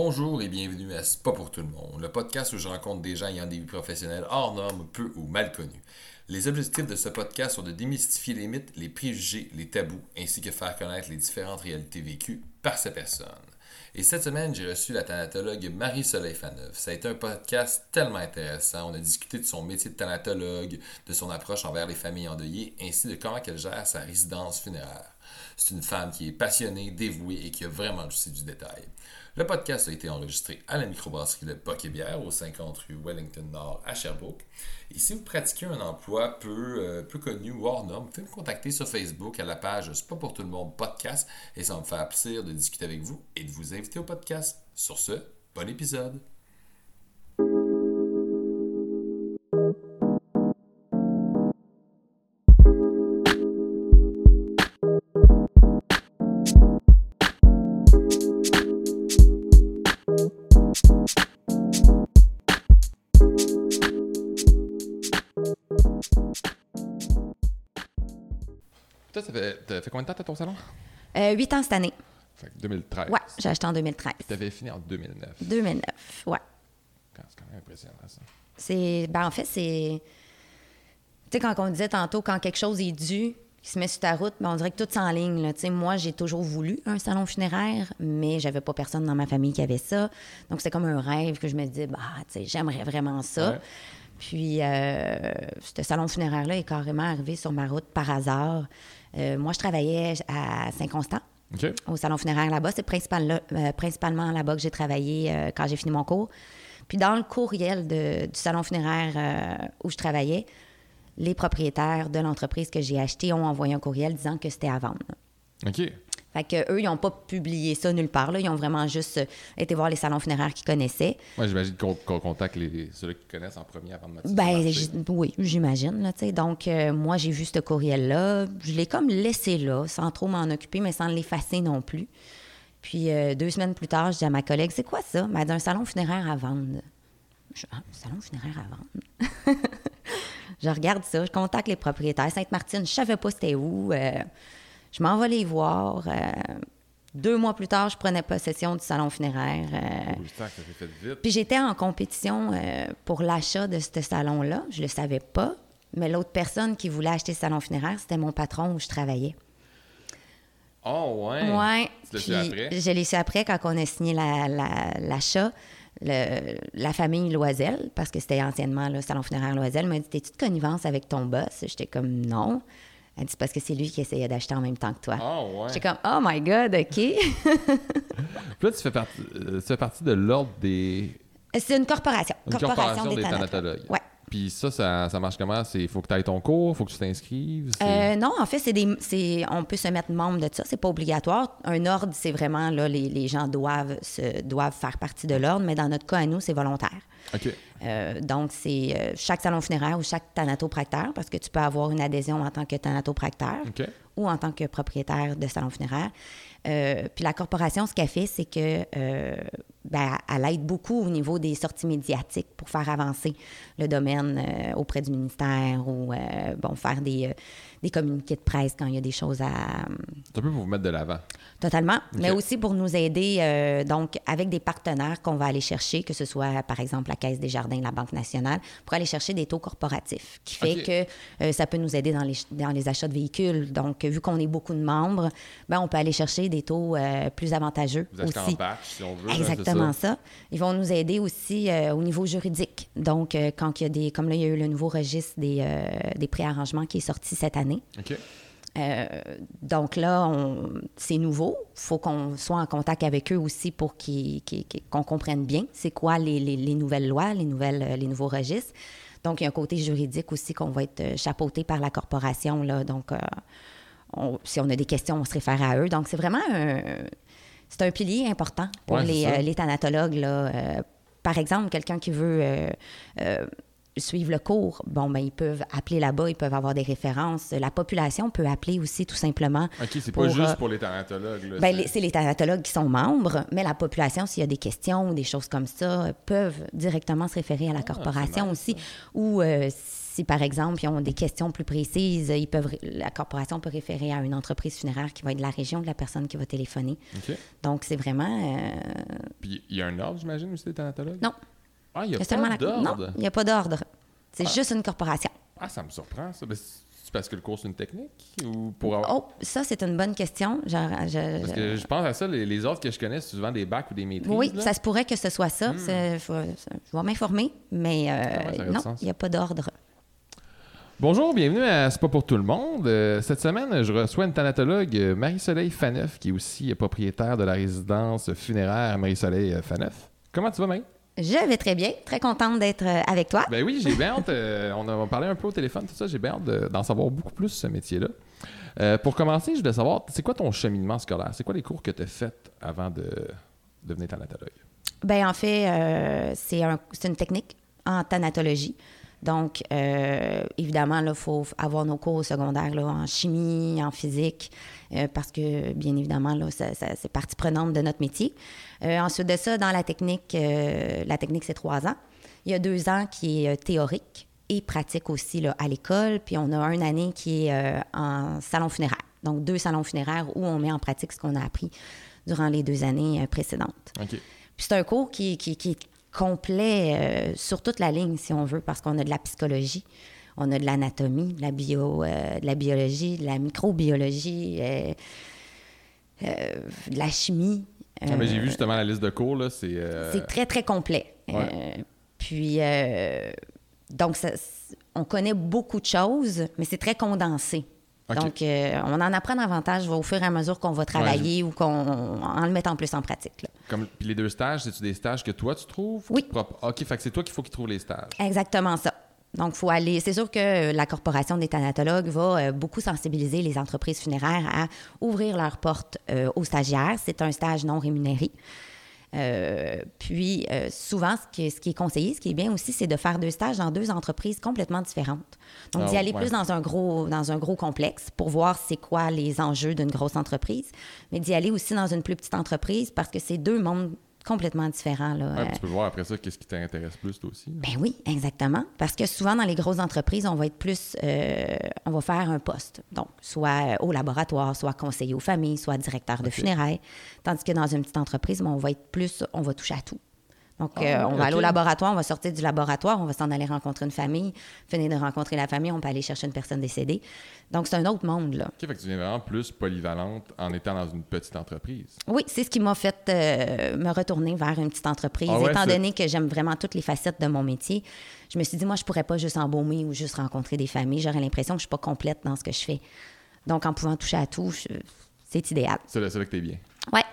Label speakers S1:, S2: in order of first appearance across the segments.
S1: Bonjour et bienvenue à C'est pas pour tout le monde, le podcast où je rencontre des gens ayant des vies professionnelles hors normes, peu ou mal connues. Les objectifs de ce podcast sont de démystifier les mythes, les préjugés, les tabous, ainsi que faire connaître les différentes réalités vécues par ces personnes. Et cette semaine, j'ai reçu la thanatologue Marie-Soleil Faneuf. Ça a été un podcast tellement intéressant. On a discuté de son métier de thanatologue, de son approche envers les familles endeuillées, ainsi de comment elle gère sa résidence funéraire. C'est une femme qui est passionnée, dévouée et qui a vraiment le souci du détail. Le podcast a été enregistré à la microbrasserie de Poquet-Bière, au 50 rue Wellington Nord à Sherbrooke. Et si vous pratiquez un emploi peu, euh, connu ou hors norme, vous pouvez contacter sur Facebook à la page C'est pas pour tout le monde podcast et ça me faire plaisir de discuter avec vous et de vous inviter au podcast. Sur ce, bon épisode! Fait, combien de temps t'as ton salon?
S2: Euh, Huit ans cette année.
S1: Fait que 2013.
S2: Ouais, j'ai acheté en 2013.
S1: Tu avais fini en 2009.
S2: 2009, ouais.
S1: C'est quand même impressionnant, ça.
S2: C'est, ben en fait, c'est. Tu sais, quand on disait tantôt, quand quelque chose est dû, qui se met sur ta route, ben on dirait que tout là. Tu sais, moi, j'ai toujours voulu un salon funéraire, mais j'avais pas personne dans ma famille qui avait ça. Donc, c'est comme un rêve que je me disais, bah, tu sais, j'aimerais vraiment ça.
S1: Ouais.
S2: Puis, euh, ce salon funéraire-là est carrément arrivé sur ma route par hasard. Euh, moi, je travaillais à Saint-Constant. Au salon funéraire là-bas. C'est principal- là- euh, principalement là-bas que j'ai travaillé euh, quand j'ai fini mon cours. Puis dans le courriel de- du salon funéraire où je travaillais, les propriétaires de l'entreprise que j'ai acheté ont envoyé un courriel disant que c'était à vendre.
S1: OK.
S2: Fait que eux, ils n'ont pas publié ça nulle part. Là. Ils ont vraiment juste euh, été voir les salons funéraires qu'ils connaissaient.
S1: Moi, j'imagine qu'on contacte les, ceux qui connaissent en premier avant de mettre
S2: Ben, oui, j'imagine. Donc, euh, moi, j'ai vu ce courriel-là. Je l'ai comme laissé là, sans trop m'en occuper, mais sans l'effacer non plus. Puis, euh, deux semaines plus tard, je dis à ma collègue, c'est quoi ça? Elle m'a dit un salon funéraire à vendre. Je ah, un salon funéraire à vendre? je regarde ça, je contacte les propriétaires. Sainte-Martine, je savais pas c'était où. Euh, je m'en vais les voir. Euh, deux mois plus tard, je prenais possession du salon funéraire. Euh,
S1: Oh, putain, ça s'est fait vite.
S2: puis j'étais en compétition euh, pour l'achat de ce salon-là. Je le savais pas. Mais l'autre personne qui voulait acheter ce salon funéraire, c'était mon patron où je travaillais.
S1: Oh, ouais?
S2: Ouais.
S1: Tu
S2: Puis
S1: après?
S2: Je l'ai su après quand on a signé la- la- l'achat. Le- la famille Loisel, parce que c'était anciennement le salon funéraire Loisel, m'a dit T'es-tu de connivence avec ton boss J'étais comme Non. Elle dit C'est parce que c'est lui qui essayait d'acheter en même temps que toi.
S1: Oh, ouais.
S2: J'étais comme Oh my God, OK.
S1: Puis là, tu fais partie, euh, tu fais partie de l'ordre des.
S2: c'est une corporation.
S1: Une corporation des
S2: thanatologues. Ouais.
S1: Puis ça, ça, ça marche comment? Il faut que tu ailles ton cours, il faut que tu t'inscrives. c'est-
S2: Euh, non, en fait, c'est des, c'est, on peut se mettre membre de ça, c'est pas obligatoire. Un ordre, c'est vraiment là, les, les gens doivent se, doivent faire partie de l'ordre, mais dans notre cas, à nous, c'est volontaire.
S1: OK.
S2: Euh, donc, c'est euh, chaque salon funéraire ou chaque thanatopracteur, parce que tu peux avoir une adhésion en tant que thanatopracteur
S1: OK.
S2: ou en tant que propriétaire de salon funéraire. Euh, puis la corporation, ce qu'elle fait, c'est que euh, ben, elle aide beaucoup au niveau des sorties médiatiques pour faire avancer le domaine euh, auprès du ministère ou bon faire des, des communiqués de presse quand il y a des choses à
S1: C'est un peu pour vous mettre de l'avant.
S2: Totalement, mais aussi pour nous aider, euh, donc, avec des partenaires qu'on va aller chercher, que ce soit, par exemple, la Caisse des Jardins, la Banque nationale, pour aller chercher des taux corporatifs, qui fait que euh, ça peut nous aider dans les, dans les achats de véhicules. Donc, vu qu'on est beaucoup de membres, ben, on peut aller chercher des taux euh, plus avantageux
S1: Vous
S2: aussi.
S1: en batch, si on veut. c'est
S2: Exactement
S1: ça.
S2: ça. Ils vont nous aider aussi au niveau juridique. Donc, quand il y a des, comme là, il y a eu le nouveau registre des, des préarrangements qui est sorti cette année.
S1: OK.
S2: Euh, donc là, c'est nouveau. Il faut qu'on soit en contact avec eux aussi pour qu'on comprenne bien c'est quoi les, les- les nouvelles lois, les, nouvelles, euh, les nouveaux registres. Donc, il y a un côté juridique aussi qu'on va être euh, chapeauté par la corporation. Là. Donc, euh, on- si on a des questions, on se réfère à eux. Donc, c'est vraiment un, c'est un pilier important pour
S1: Ouais,
S2: les, euh, les thanatologues. Là. Par exemple, quelqu'un qui veut euh, euh, suivre le cours, bon, ben, ils peuvent appeler là-bas, ils peuvent avoir des références. La population peut appeler aussi, tout simplement.
S1: OK, c'est pas juste
S2: euh,
S1: pour les thanatologues.
S2: Ben,
S1: c'est-
S2: les- thanatologues qui sont membres, mais la population, s'il y a des questions ou des choses comme ça, peuvent directement se référer à la corporation
S1: Ah, nice,
S2: aussi. Ou euh, si, par exemple, ils ont des questions plus précises, ils peuvent, la corporation peut référer à une entreprise funéraire qui va être de la région de la personne qui va téléphoner. Donc, c'est vraiment... euh,
S1: Puis il y a un ordre, j'imagine, aussi, des thanatologues?
S2: non,
S1: Ah, il n'y a pas d'ordre?
S2: il n'y a pas d'ordre. C'est juste une corporation.
S1: Ah, ça me surprend, ça. C'est parce que le cours, c'est une technique? Ou pour avoir...
S2: Oh, ça, c'est une bonne question. Genre, je-
S1: Parce que je pense à ça, les, les autres que je connais, c'est souvent des bacs ou des maîtrises.
S2: Oui,
S1: là. Hmm.
S2: ça se pourrait que ce soit ça. Faut- je vais m'informer, mais euh,
S1: Ah
S2: non, il n'y a pas d'ordre.
S1: Bonjour, bienvenue à C'est pas pour tout le monde. Euh, cette semaine, je reçois une thanatologue, euh, Marie-Soleil Faneuf, qui est aussi propriétaire de la résidence funéraire Marie-Soleil Faneuf. Comment tu vas, Marie?
S2: Je vais très bien. Très contente d'être euh, avec toi.
S1: Ben oui, j'ai bien hâte. euh, on a parlé un peu au téléphone, tout ça. J'ai bien hâte de- d'en savoir beaucoup plus sur ce métier-là. Euh, pour commencer, je voulais savoir, c'est quoi ton cheminement scolaire? C'est quoi les cours que tu as faits avant de devenir thanatologue?
S2: Ben en fait, euh, c'est un- une technique en thanatologie. Donc, euh, évidemment, il faut avoir nos cours au secondaire là, en chimie, en physique, euh, parce que, bien évidemment, là, ça- ça- c'est partie prenante de notre métier. Euh, ensuite de ça, dans la technique, la technique, c'est trois ans. Il y a deux ans qui est théorique et pratique aussi là, à l'école. Puis on a une année qui est en salon funéraire. Donc, deux salons funéraires où on met en pratique ce qu'on a appris durant les deux années précédentes. Puis c'est un cours qui, qui- qui est complet euh, sur toute la ligne, si on veut, parce qu'on a de la psychologie, on a de l'anatomie, de la bio, euh, de la biologie, de la microbiologie, euh, de la chimie.
S1: Ah, mais j'ai vu justement la liste de cours, là. C'est.
S2: c'est très, très complet.
S1: Ouais.
S2: Puis, donc, ça- on connaît beaucoup de choses, mais c'est très condensé. Donc, euh, on en apprend davantage au fur et à mesure qu'on va travailler ou qu'on en le mettant plus en pratique. là.
S1: Comme, puis les deux stages, c'est-tu des stages que toi, tu trouves?
S2: Oui.
S1: Propre- OK, fait que c'est toi qu'il faut qu'il trouve les stages.
S2: Exactement ça. Donc, faut aller. C'est sûr que la Corporation des thanatologues va euh, beaucoup sensibiliser les entreprises funéraires à ouvrir leurs portes euh, aux stagiaires. C'est un stage non rémunéré. Euh, puis, euh, souvent, ce qui, est, ce qui est conseillé, ce qui est bien aussi, c'est de faire deux stages dans deux entreprises complètement différentes. Donc,
S1: Ah,
S2: d'y aller
S1: ouais.
S2: plus dans un, gros, dans un gros complexe pour voir c'est quoi les enjeux d'une grosse entreprise, mais d'y aller aussi dans une plus petite entreprise parce que c'est deux mondes complètement différents. Là.
S1: Ouais,
S2: Euh,
S1: tu peux voir après ça qu'est-ce qui t'intéresse plus, toi aussi.
S2: ben oui, exactement. Parce que souvent, dans les grosses entreprises, on va être plus. euh, on va faire un poste. Donc, soit au laboratoire, soit conseiller aux familles, soit directeur de funérailles. Tandis que dans une petite entreprise, ben, on va être plus. On va toucher à tout. Donc,
S1: Ah,
S2: euh, on va aller au laboratoire, on va sortir du laboratoire, on va s'en aller rencontrer une famille. Finir de rencontrer la famille, on peut aller chercher une personne décédée. Donc, c'est un autre monde, là.
S1: OK, fait que tu viens vraiment plus polyvalente en étant dans une petite entreprise.
S2: Oui, c'est ce qui m'a fait euh, me retourner vers une petite entreprise.
S1: Ah ouais,
S2: Étant donné que j'aime vraiment toutes les facettes de mon métier, je me suis dit, moi, je pourrais pas juste embaumer ou juste rencontrer des familles. J'aurais l'impression que je suis pas complète dans ce que je fais. Donc, en pouvant toucher à tout, je- c'est idéal.
S1: C'est là, là que t'es bien.
S2: Ouais.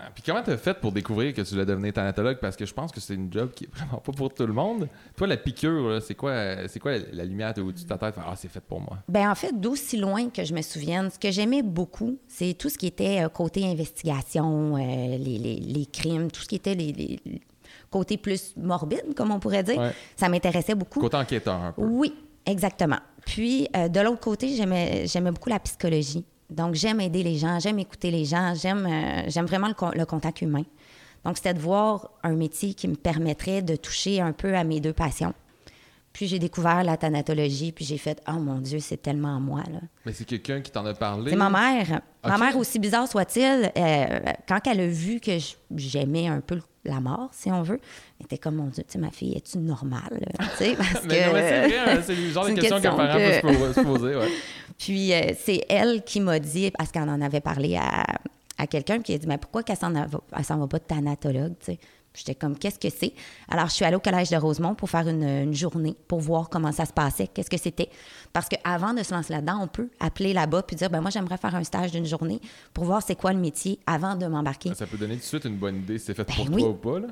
S1: Ah, puis comment t'as fait pour découvrir que tu voulais devenir thanatologue? Parce que je pense que c'est une job qui est vraiment pas pour tout le monde. Toi, la piqûre, c'est quoi, c'est quoi la lumière au-dessus de ta tête? Ah, c'est fait pour moi.
S2: Ben en fait, d'aussi loin que je me souvienne, ce que j'aimais beaucoup, c'est tout ce qui était euh, côté investigation, euh, les, les- les crimes, tout ce qui était les, les- côtés plus morbide, comme on pourrait dire.
S1: Ouais.
S2: Ça m'intéressait beaucoup.
S1: Côté enquêteur, un peu.
S2: Oui, exactement. Puis, euh, de l'autre côté, j'aimais, j'aimais beaucoup la psychologie. Donc, j'aime aider les gens, j'aime écouter les gens, j'aime, euh, j'aime vraiment le, le contact humain. Donc, c'était de voir un métier qui me permettrait de toucher un peu à mes deux passions. Puis, j'ai découvert la thanatologie, puis j'ai fait « Oh mon Dieu, c'est tellement moi, là. »
S1: Mais c'est quelqu'un qui t'en a parlé?
S2: C'est ma mère. Ma mère, aussi bizarre soit-il, euh, quand elle a vu que j'aimais un peu la mort, si on veut, elle était comme, mon Dieu, tu sais, ma fille, es-tu normale? Parce
S1: Mais
S2: que-
S1: c'est le genre de
S2: une
S1: questions qu'un
S2: question
S1: parent
S2: que-
S1: peut se po- se poser. Ouais.
S2: Puis euh, c'est elle qui m'a dit, parce qu'elle en avait parlé à, à quelqu'un, qui a dit, mais pourquoi qu'elle s'en va, elle s'en va pas de thanatologue, tu sais? Puis J'étais comme, qu'est-ce que c'est? Alors, je suis allée au Collège de Rosemont pour faire une, une journée, pour voir comment ça se passait, qu'est-ce que c'était. Parce qu'avant de se lancer là-dedans, on peut appeler là-bas puis dire, ben moi, j'aimerais faire un stage d'une journée pour voir c'est quoi le métier avant de m'embarquer.
S1: Ça peut donner tout de suite une bonne idée si c'est fait
S2: Ben
S1: pour
S2: oui.
S1: toi ou pas. Là.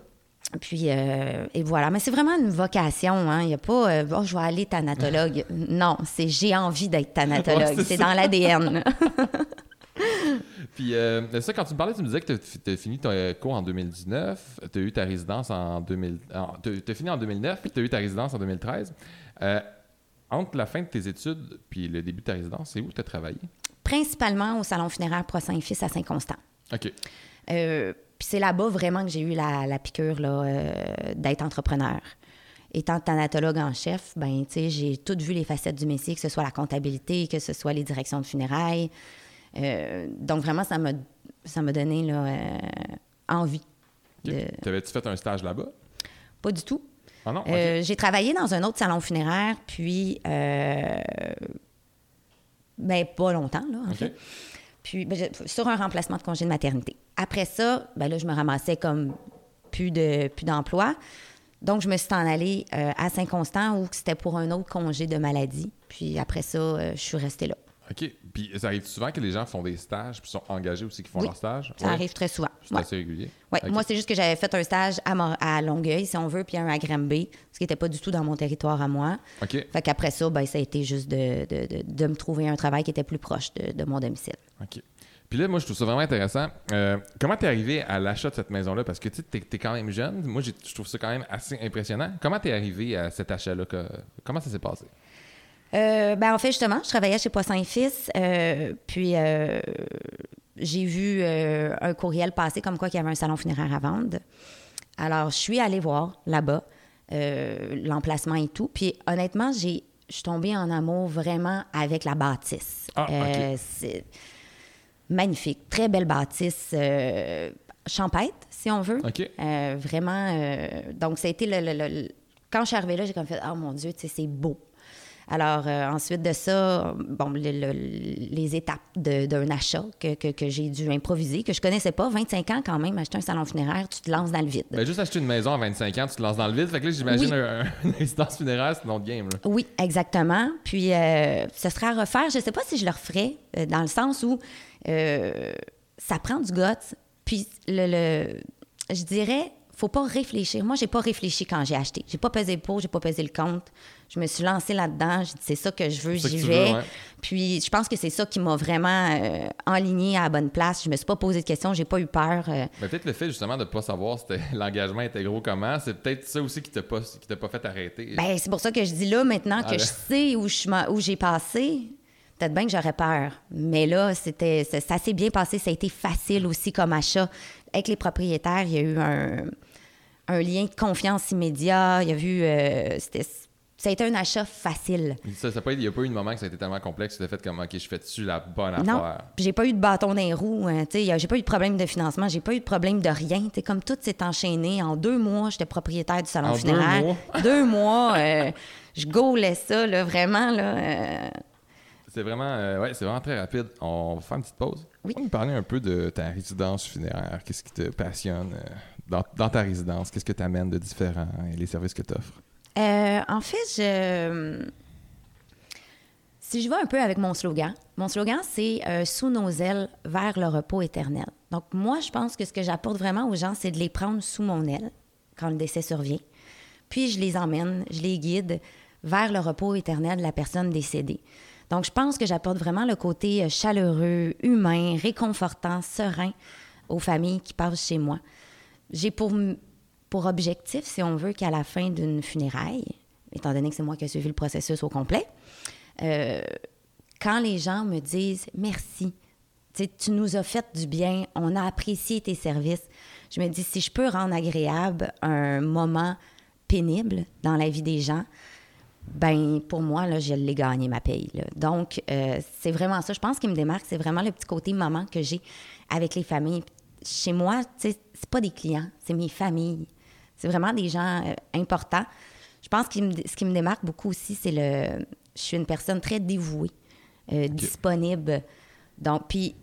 S2: Puis, euh, et voilà. Mais c'est vraiment une vocation. hein. Il n'y a pas, euh, bon, je vais aller thanatologue. non, c'est j'ai envie d'être thanatologue.
S1: Ouais, c'est
S2: dans l'ADN.
S1: Puis euh, ça, quand tu me parlais, tu me disais que tu as fini ton cours en 2019, tu as eu ta résidence en 2000. Tu as fini en 2009, puis tu as eu ta résidence en 2013. Euh, entre la fin de tes études puis le début de ta résidence, c'est où tu as travaillé?
S2: Principalement au Salon funéraire Prosain et Fils à Saint-Constant.
S1: OK.
S2: Puis c'est là-bas vraiment que j'ai eu la, la piqûre là, euh, d'être entrepreneur. étant thanatologue en chef, ben, tu sais, j'ai toutes vu les facettes du métier, que ce soit la comptabilité, que ce soit les directions de funérailles. Euh, donc, vraiment, ça m'a, ça m'a donné là, euh, envie. De...
S1: T'avais-tu fait un stage là-bas?
S2: Pas du tout.
S1: Ah non?
S2: J'ai travaillé dans un autre salon funéraire, puis. Ben, pas longtemps, là, en
S1: OK.
S2: fait. Puis, ben, je- sur un remplacement de congé de maternité. Après ça, ben là, je me ramassais comme plus de plus d'emploi. Donc, je me suis en allée euh, à Saint-Constant où c'était pour un autre congé de maladie. Puis après ça, euh, je suis restée là.
S1: OK. Puis ça arrive souvent que les gens font des stages puis sont engagés aussi qui font
S2: Oui,
S1: leur stage?
S2: Ça
S1: Ouais.
S2: arrive très souvent.
S1: C'est
S2: Ouais.
S1: assez régulier? OK.
S2: Moi, c'est juste que j'avais fait un stage à, Mor- à Longueuil, si on veut, puis un à Granby, ce qui n'était pas du tout dans mon territoire à moi.
S1: OK.
S2: Fait qu'après ça, ben, ça a été juste de, de, de, de me trouver un travail qui était plus proche de, de mon domicile.
S1: OK. Puis là, moi, je trouve ça vraiment intéressant. Euh, comment t'es arrivé à l'achat de cette maison-là? Parce que tu t'es quand même jeune. Moi, je trouve ça quand même assez impressionnant. Comment t'es arrivé à cet achat-là? Comment ça s'est passé?
S2: Euh, ben, en fait, justement, je travaillais chez Poisson et Fils, euh, puis j'ai vu euh, un courriel passer comme quoi qu'il y avait un salon funéraire à vendre. Alors, je suis allée voir là-bas euh, l'emplacement et tout. Puis honnêtement, j'ai, je suis tombée en amour vraiment avec la bâtisse.
S1: Ah, OK.
S2: c'est magnifique, très belle bâtisse, euh, champêtre, si on veut. Euh, vraiment. euh, donc, ça a été le, le- Quand je suis arrivée là, j'ai comme fait Oh mon Dieu, tu sais, c'est beau. Alors, euh, ensuite de ça, bon, le- le- les étapes d'un achat que, que- que j'ai dû improviser, que je connaissais pas. 25 ans quand même, acheter un salon funéraire, tu te lances dans le vide.
S1: Ben, juste acheter une maison à 25 ans, tu te lances dans le vide. Fait que là, j'imagine
S2: Oui.
S1: un- un- une résidence funéraire, c'est une autre game. Là.
S2: Oui, exactement. Puis, euh, ce serait à refaire. Je ne sais pas si je le referais, euh, dans le sens où euh, ça prend du guts. Puis, le, le- je dirais, faut pas réfléchir. Moi, j'ai pas réfléchi quand j'ai acheté. J'ai pas pesé le pot, j'ai pas pesé le compte. Je me suis lancée là-dedans. J'ai dit, c'est ça que je veux, j'y vais.
S1: veux, ouais.
S2: Puis, je pense que c'est ça qui m'a vraiment euh, enlignée à la bonne place. Je me suis pas posé de questions, j'ai pas eu peur. euh,
S1: Mais peut-être le fait justement de ne pas savoir si l'engagement était gros comment, c'est peut-être ça aussi qui t'a pas, qui t'a pas fait arrêter.
S2: Ben, c'est pour ça que je dis là, maintenant
S1: Ah,
S2: que
S1: là.
S2: je sais où, je m'en- où j'ai passé, peut-être bien que j'aurais peur. Mais là, c'était, ça, ça s'est bien passé. Ça a été facile aussi comme achat. Avec les propriétaires, il y a eu un, un lien de confiance immédiat. Il y a vu. euh, c'était, ça a été un achat facile.
S1: Ça, ça pas- il n'y a pas eu de moment que ça a été tellement complexe, tu t'as fait comme, OK, je fais dessus la bonne
S2: Non,
S1: affaire.
S2: puis j'ai pas eu de bâton dans les roues. hein, tu sais, j'ai pas eu de problème de financement. J'ai pas eu de problème de rien. Tu comme tout s'est enchaîné. En deux mois, j'étais propriétaire du salon
S1: En deux
S2: funéraire.
S1: mois?
S2: Deux mois, euh, je gaulais ça, là, vraiment. Là, euh,
S1: C'est vraiment, euh, ouais, c'est vraiment très rapide. On va faire une petite pause.
S2: Oui.
S1: On va nous parler un peu de ta résidence funéraire. Qu'est-ce qui te passionne euh, dans, dans ta résidence? Qu'est-ce que tu amènes de différent et les services que tu offres?
S2: Euh, en fait, je. Si je vais un peu avec mon slogan, mon slogan, c'est euh, Sous nos ailes, vers le repos éternel. Donc, moi, je pense que ce que j'apporte vraiment aux gens, c'est de les prendre sous mon aile quand le décès survient. Puis, je les emmène, je les guide vers le repos éternel de la personne décédée. Donc, je pense que j'apporte vraiment le côté euh, chaleureux, humain, réconfortant, serein aux familles qui passent chez moi. J'ai pour, pour objectif, si on veut, qu'à la fin d'une funéraille, étant donné que c'est moi qui ai suivi le processus au complet, euh, quand les gens me disent merci, tu nous as fait du bien, on a apprécié tes services, je me dis si je peux rendre agréable un moment pénible dans la vie des gens, ben pour moi, là, je l'ai gagné ma paye. Donc, euh, c'est vraiment ça. Je pense qui me démarque, c'est vraiment le petit côté moment que j'ai avec les familles. Chez moi, c'est pas des clients, c'est mes familles. C'est vraiment des gens euh, importants. Je pense que ce qui me démarque beaucoup aussi, c'est le... Je suis une personne très dévouée, euh, disponible. Donc, puis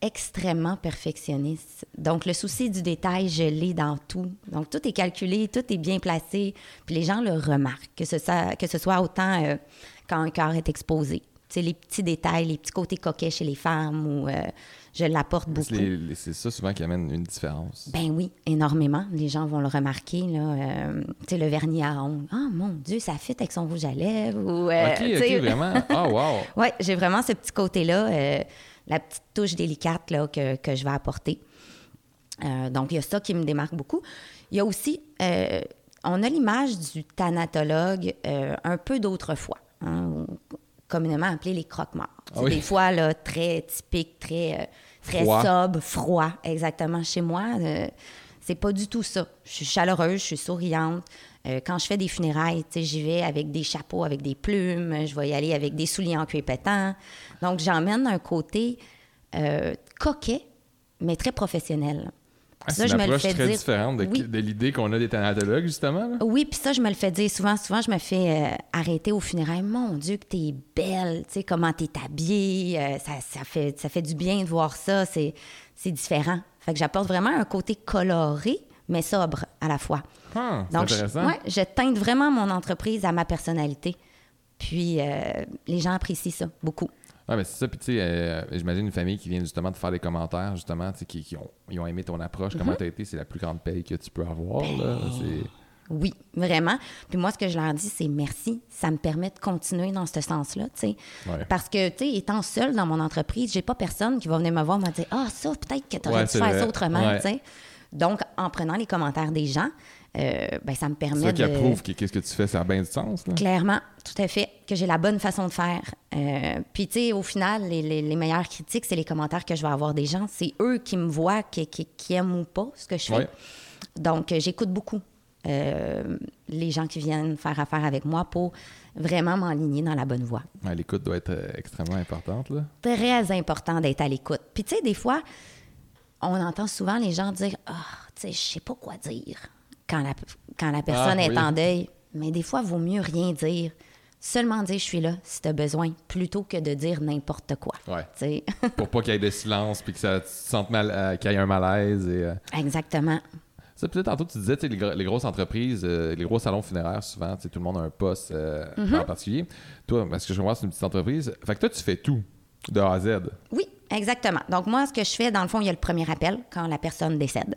S2: extrêmement perfectionniste. Donc, le souci du détail, je l'ai dans tout. Donc, tout est calculé, tout est bien placé, puis les gens le remarquent, que ce soit, que ce soit autant euh, quand un corps est exposé. Tu sais, les petits détails, les petits côtés coquets chez les femmes, euh, je l'apporte beaucoup.
S1: C'est ça souvent qui amène une différence.
S2: Ben oui, énormément. Les gens vont le remarquer, là. euh, tu sais, le vernis à ongles. Ah, mon Dieu, ça fit avec son rouge à lèvres. Ou, euh,
S1: ok, ok, vraiment? Ah, wow.
S2: oui, j'ai vraiment ce petit côté-là, euh, la petite touche délicate là, que, que je vais apporter. Donc, il y a ça qui me démarque beaucoup. Il y a aussi, on a l'image du thanatologue un peu d'autrefois, hein, communément appelé les croque-morts.
S1: Ah
S2: C'est
S1: oui.
S2: Des fois, là, très typique, très, euh, très
S1: Froid.
S2: sobre, froid, exactement. Chez moi, euh, C'est pas du tout ça. Je suis chaleureuse, je suis souriante. Euh, quand je fais des funérailles, j'y vais avec des chapeaux, avec des plumes. Je vais y aller avec des souliers en cuir pétant. Donc, j'emmène un côté euh, coquet, mais très professionnel.
S1: Ah,
S2: Ça, je me le fais
S1: très
S2: dire.
S1: différente de,
S2: Oui.
S1: de l'idée qu'on a des thanatologues, justement. là.
S2: Oui, puis ça, je me le fais dire souvent. Souvent, je me fais euh, arrêter au funérailles. Mon Dieu, que t'es belle, tu sais, comment t'es habillée. euh, ça, ça, fait, ça fait du bien de voir ça. C'est, c'est différent. Fait que j'apporte vraiment un côté coloré, mais sobre à la fois.
S1: Ah, c'est
S2: Donc, je,
S1: intéressant.
S2: ouais, je teinte vraiment mon entreprise à ma personnalité. Puis, euh, les gens apprécient ça beaucoup.
S1: Ouais, mais c'est ça. Puis, tu sais, euh, j'imagine une famille qui vient justement de faire des commentaires, justement, tu sais, qui, qui ont, ils ont aimé ton approche. Comment t'as été? C'est la plus grande paye que tu peux avoir.
S2: Ben. Oui, vraiment. Puis moi, ce que je leur dis, c'est merci. Ça me permet de continuer dans ce sens-là, tu sais.
S1: Ouais.
S2: Parce que, tu sais, étant seule dans mon entreprise, j'ai pas personne qui va venir me voir et me dire Ah, ça, peut-être que tu aurais
S1: Ouais,
S2: dû faire
S1: vrai.
S2: ça autrement,
S1: Ouais.
S2: tu sais. Donc, en prenant les commentaires des gens, euh, ben, ça me
S1: C'est
S2: permet
S1: ça qui
S2: de...
S1: approuve que qu'est-ce que tu fais, ça a bien du sens, là.
S2: Clairement, tout à fait, que j'ai la bonne façon de faire. Euh, puis, tu sais, au final, les, les- les meilleures critiques, c'est les commentaires que je vais avoir des gens. C'est eux qui me voient, qui, qui- qui aiment ou pas ce que je fais.
S1: Ouais.
S2: Donc, euh, j'écoute beaucoup euh, les gens qui viennent faire affaire avec moi pour vraiment m'enligner dans la bonne voie.
S1: Ouais, L'écoute doit être extrêmement importante, là.
S2: Très important d'être à l'écoute. Puis, tu sais, des fois, on entend souvent les gens dire Ah, tu sais, je sais pas quoi dire quand la, quand la personne
S1: Ah,
S2: est
S1: oui.
S2: en deuil. Mais des fois, il vaut mieux rien dire. Seulement dire je suis là si tu as besoin, plutôt que de dire n'importe quoi.
S1: Ouais. Pour pas qu'il y ait de silence, puis que ça sente mal, euh, qu'il y ait un malaise. Et, euh,
S2: Exactement.
S1: Ça, peut-être tantôt, tu disais, les, les grosses entreprises, euh, les gros salons funéraires, souvent, tout le monde a un poste
S2: Mm-hmm.
S1: en particulier. Toi, parce que je vois, c'est une petite entreprise. Fait que toi, tu fais tout, de A à Z.
S2: Oui, exactement. Donc, moi, ce que je fais, dans le fond, il y a le premier appel quand la personne décède.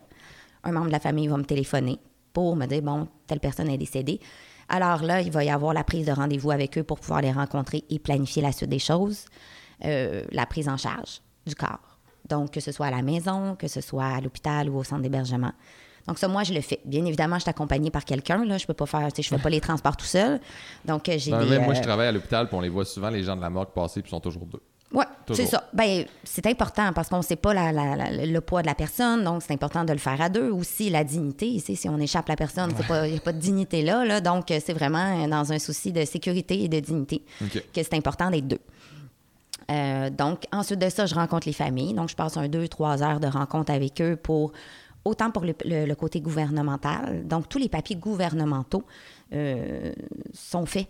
S2: Un membre de la famille va me téléphoner pour me dire, bon, telle personne est décédée. Alors là, il va y avoir la prise de rendez-vous avec eux pour pouvoir les rencontrer et planifier la suite des choses. Euh, la prise en charge du corps. Donc, que ce soit à la maison, que ce soit à l'hôpital ou au centre d'hébergement. Donc, ça, moi, je le fais. Bien évidemment, je suis accompagnée par quelqu'un. Là. Je peux pas faire, tu sais, je fais pas les transports tout seul. Donc, j'ai
S1: Non,
S2: des...
S1: même moi, je
S2: euh,
S1: travaille à l'hôpital, puis on les voit souvent, les gens de la morgue passer, puis ils sont toujours deux.
S2: Oui, c'est ça. Ben, c'est important parce qu'on ne sait pas la- la- la- le poids de la personne, donc c'est important de le faire à deux. Aussi, la dignité, ici, si on échappe la personne, il n'y a pas de dignité là, là. donc euh, c'est vraiment euh, dans un souci de sécurité et de dignité que c'est important d'être deux. Euh, donc, ensuite de ça, je rencontre les familles. Donc, je passe un deux, trois heures de rencontre avec eux pour, autant pour le, le- le côté gouvernemental. Donc, tous les papiers gouvernementaux euh, sont faits.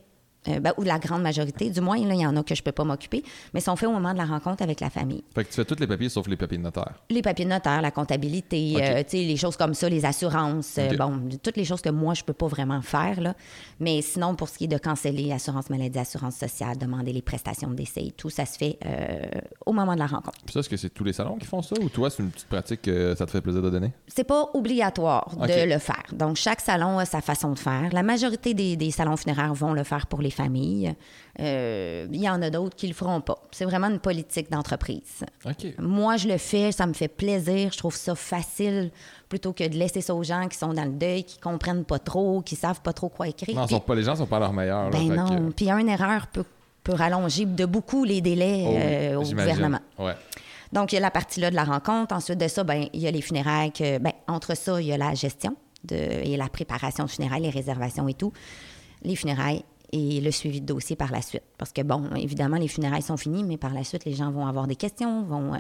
S2: Euh, ben, ou la grande majorité, du moins, là, il y en a que je ne peux pas m'occuper, mais sont faits au moment de la rencontre avec la famille.
S1: Fait que tu fais tous les papiers sauf les papiers de notaire.
S2: Les papiers de notaire, la comptabilité,
S1: OK.
S2: euh, les choses comme ça, les assurances, euh, bon, toutes les choses que moi, je peux pas vraiment faire, là. Mais sinon, pour ce qui est de canceller assurance maladie, assurance sociale, demander les prestations de décès et tout, ça se fait euh, au moment de la rencontre.
S1: Puis ça, est-ce que c'est tous les salons qui font ça, ou toi, c'est une petite pratique que ça te fait plaisir de donner?
S2: C'est pas obligatoire de le faire. Donc, chaque salon a sa façon de faire. La majorité des, des salons funéraires vont le faire pour les familles. Euh, Il y en a d'autres qui le feront pas. C'est vraiment une politique d'entreprise. Moi, je le fais, ça me fait plaisir, je trouve ça facile plutôt que de laisser ça aux gens qui sont dans le deuil, qui comprennent pas trop, qui savent pas trop quoi écrire.
S1: Non,
S2: Puis-
S1: sont pas, les gens sont pas à leur meilleur. là,
S2: ben
S1: fait
S2: non.
S1: que-
S2: Puis une erreur peut, peut rallonger de beaucoup les délais
S1: Oh
S2: euh, au gouvernement.
S1: Ouais.
S2: Donc, il y a la partie là de la rencontre. Ensuite de ça, ben, il y a les funérailles. Que, ben, entre ça, il y a la gestion de, et la préparation de funérailles, les réservations et tout. Les funérailles et le suivi de dossier par la suite. Parce que, bon, évidemment, les funérailles sont finies, mais par la suite, les gens vont avoir des questions, vont... euh,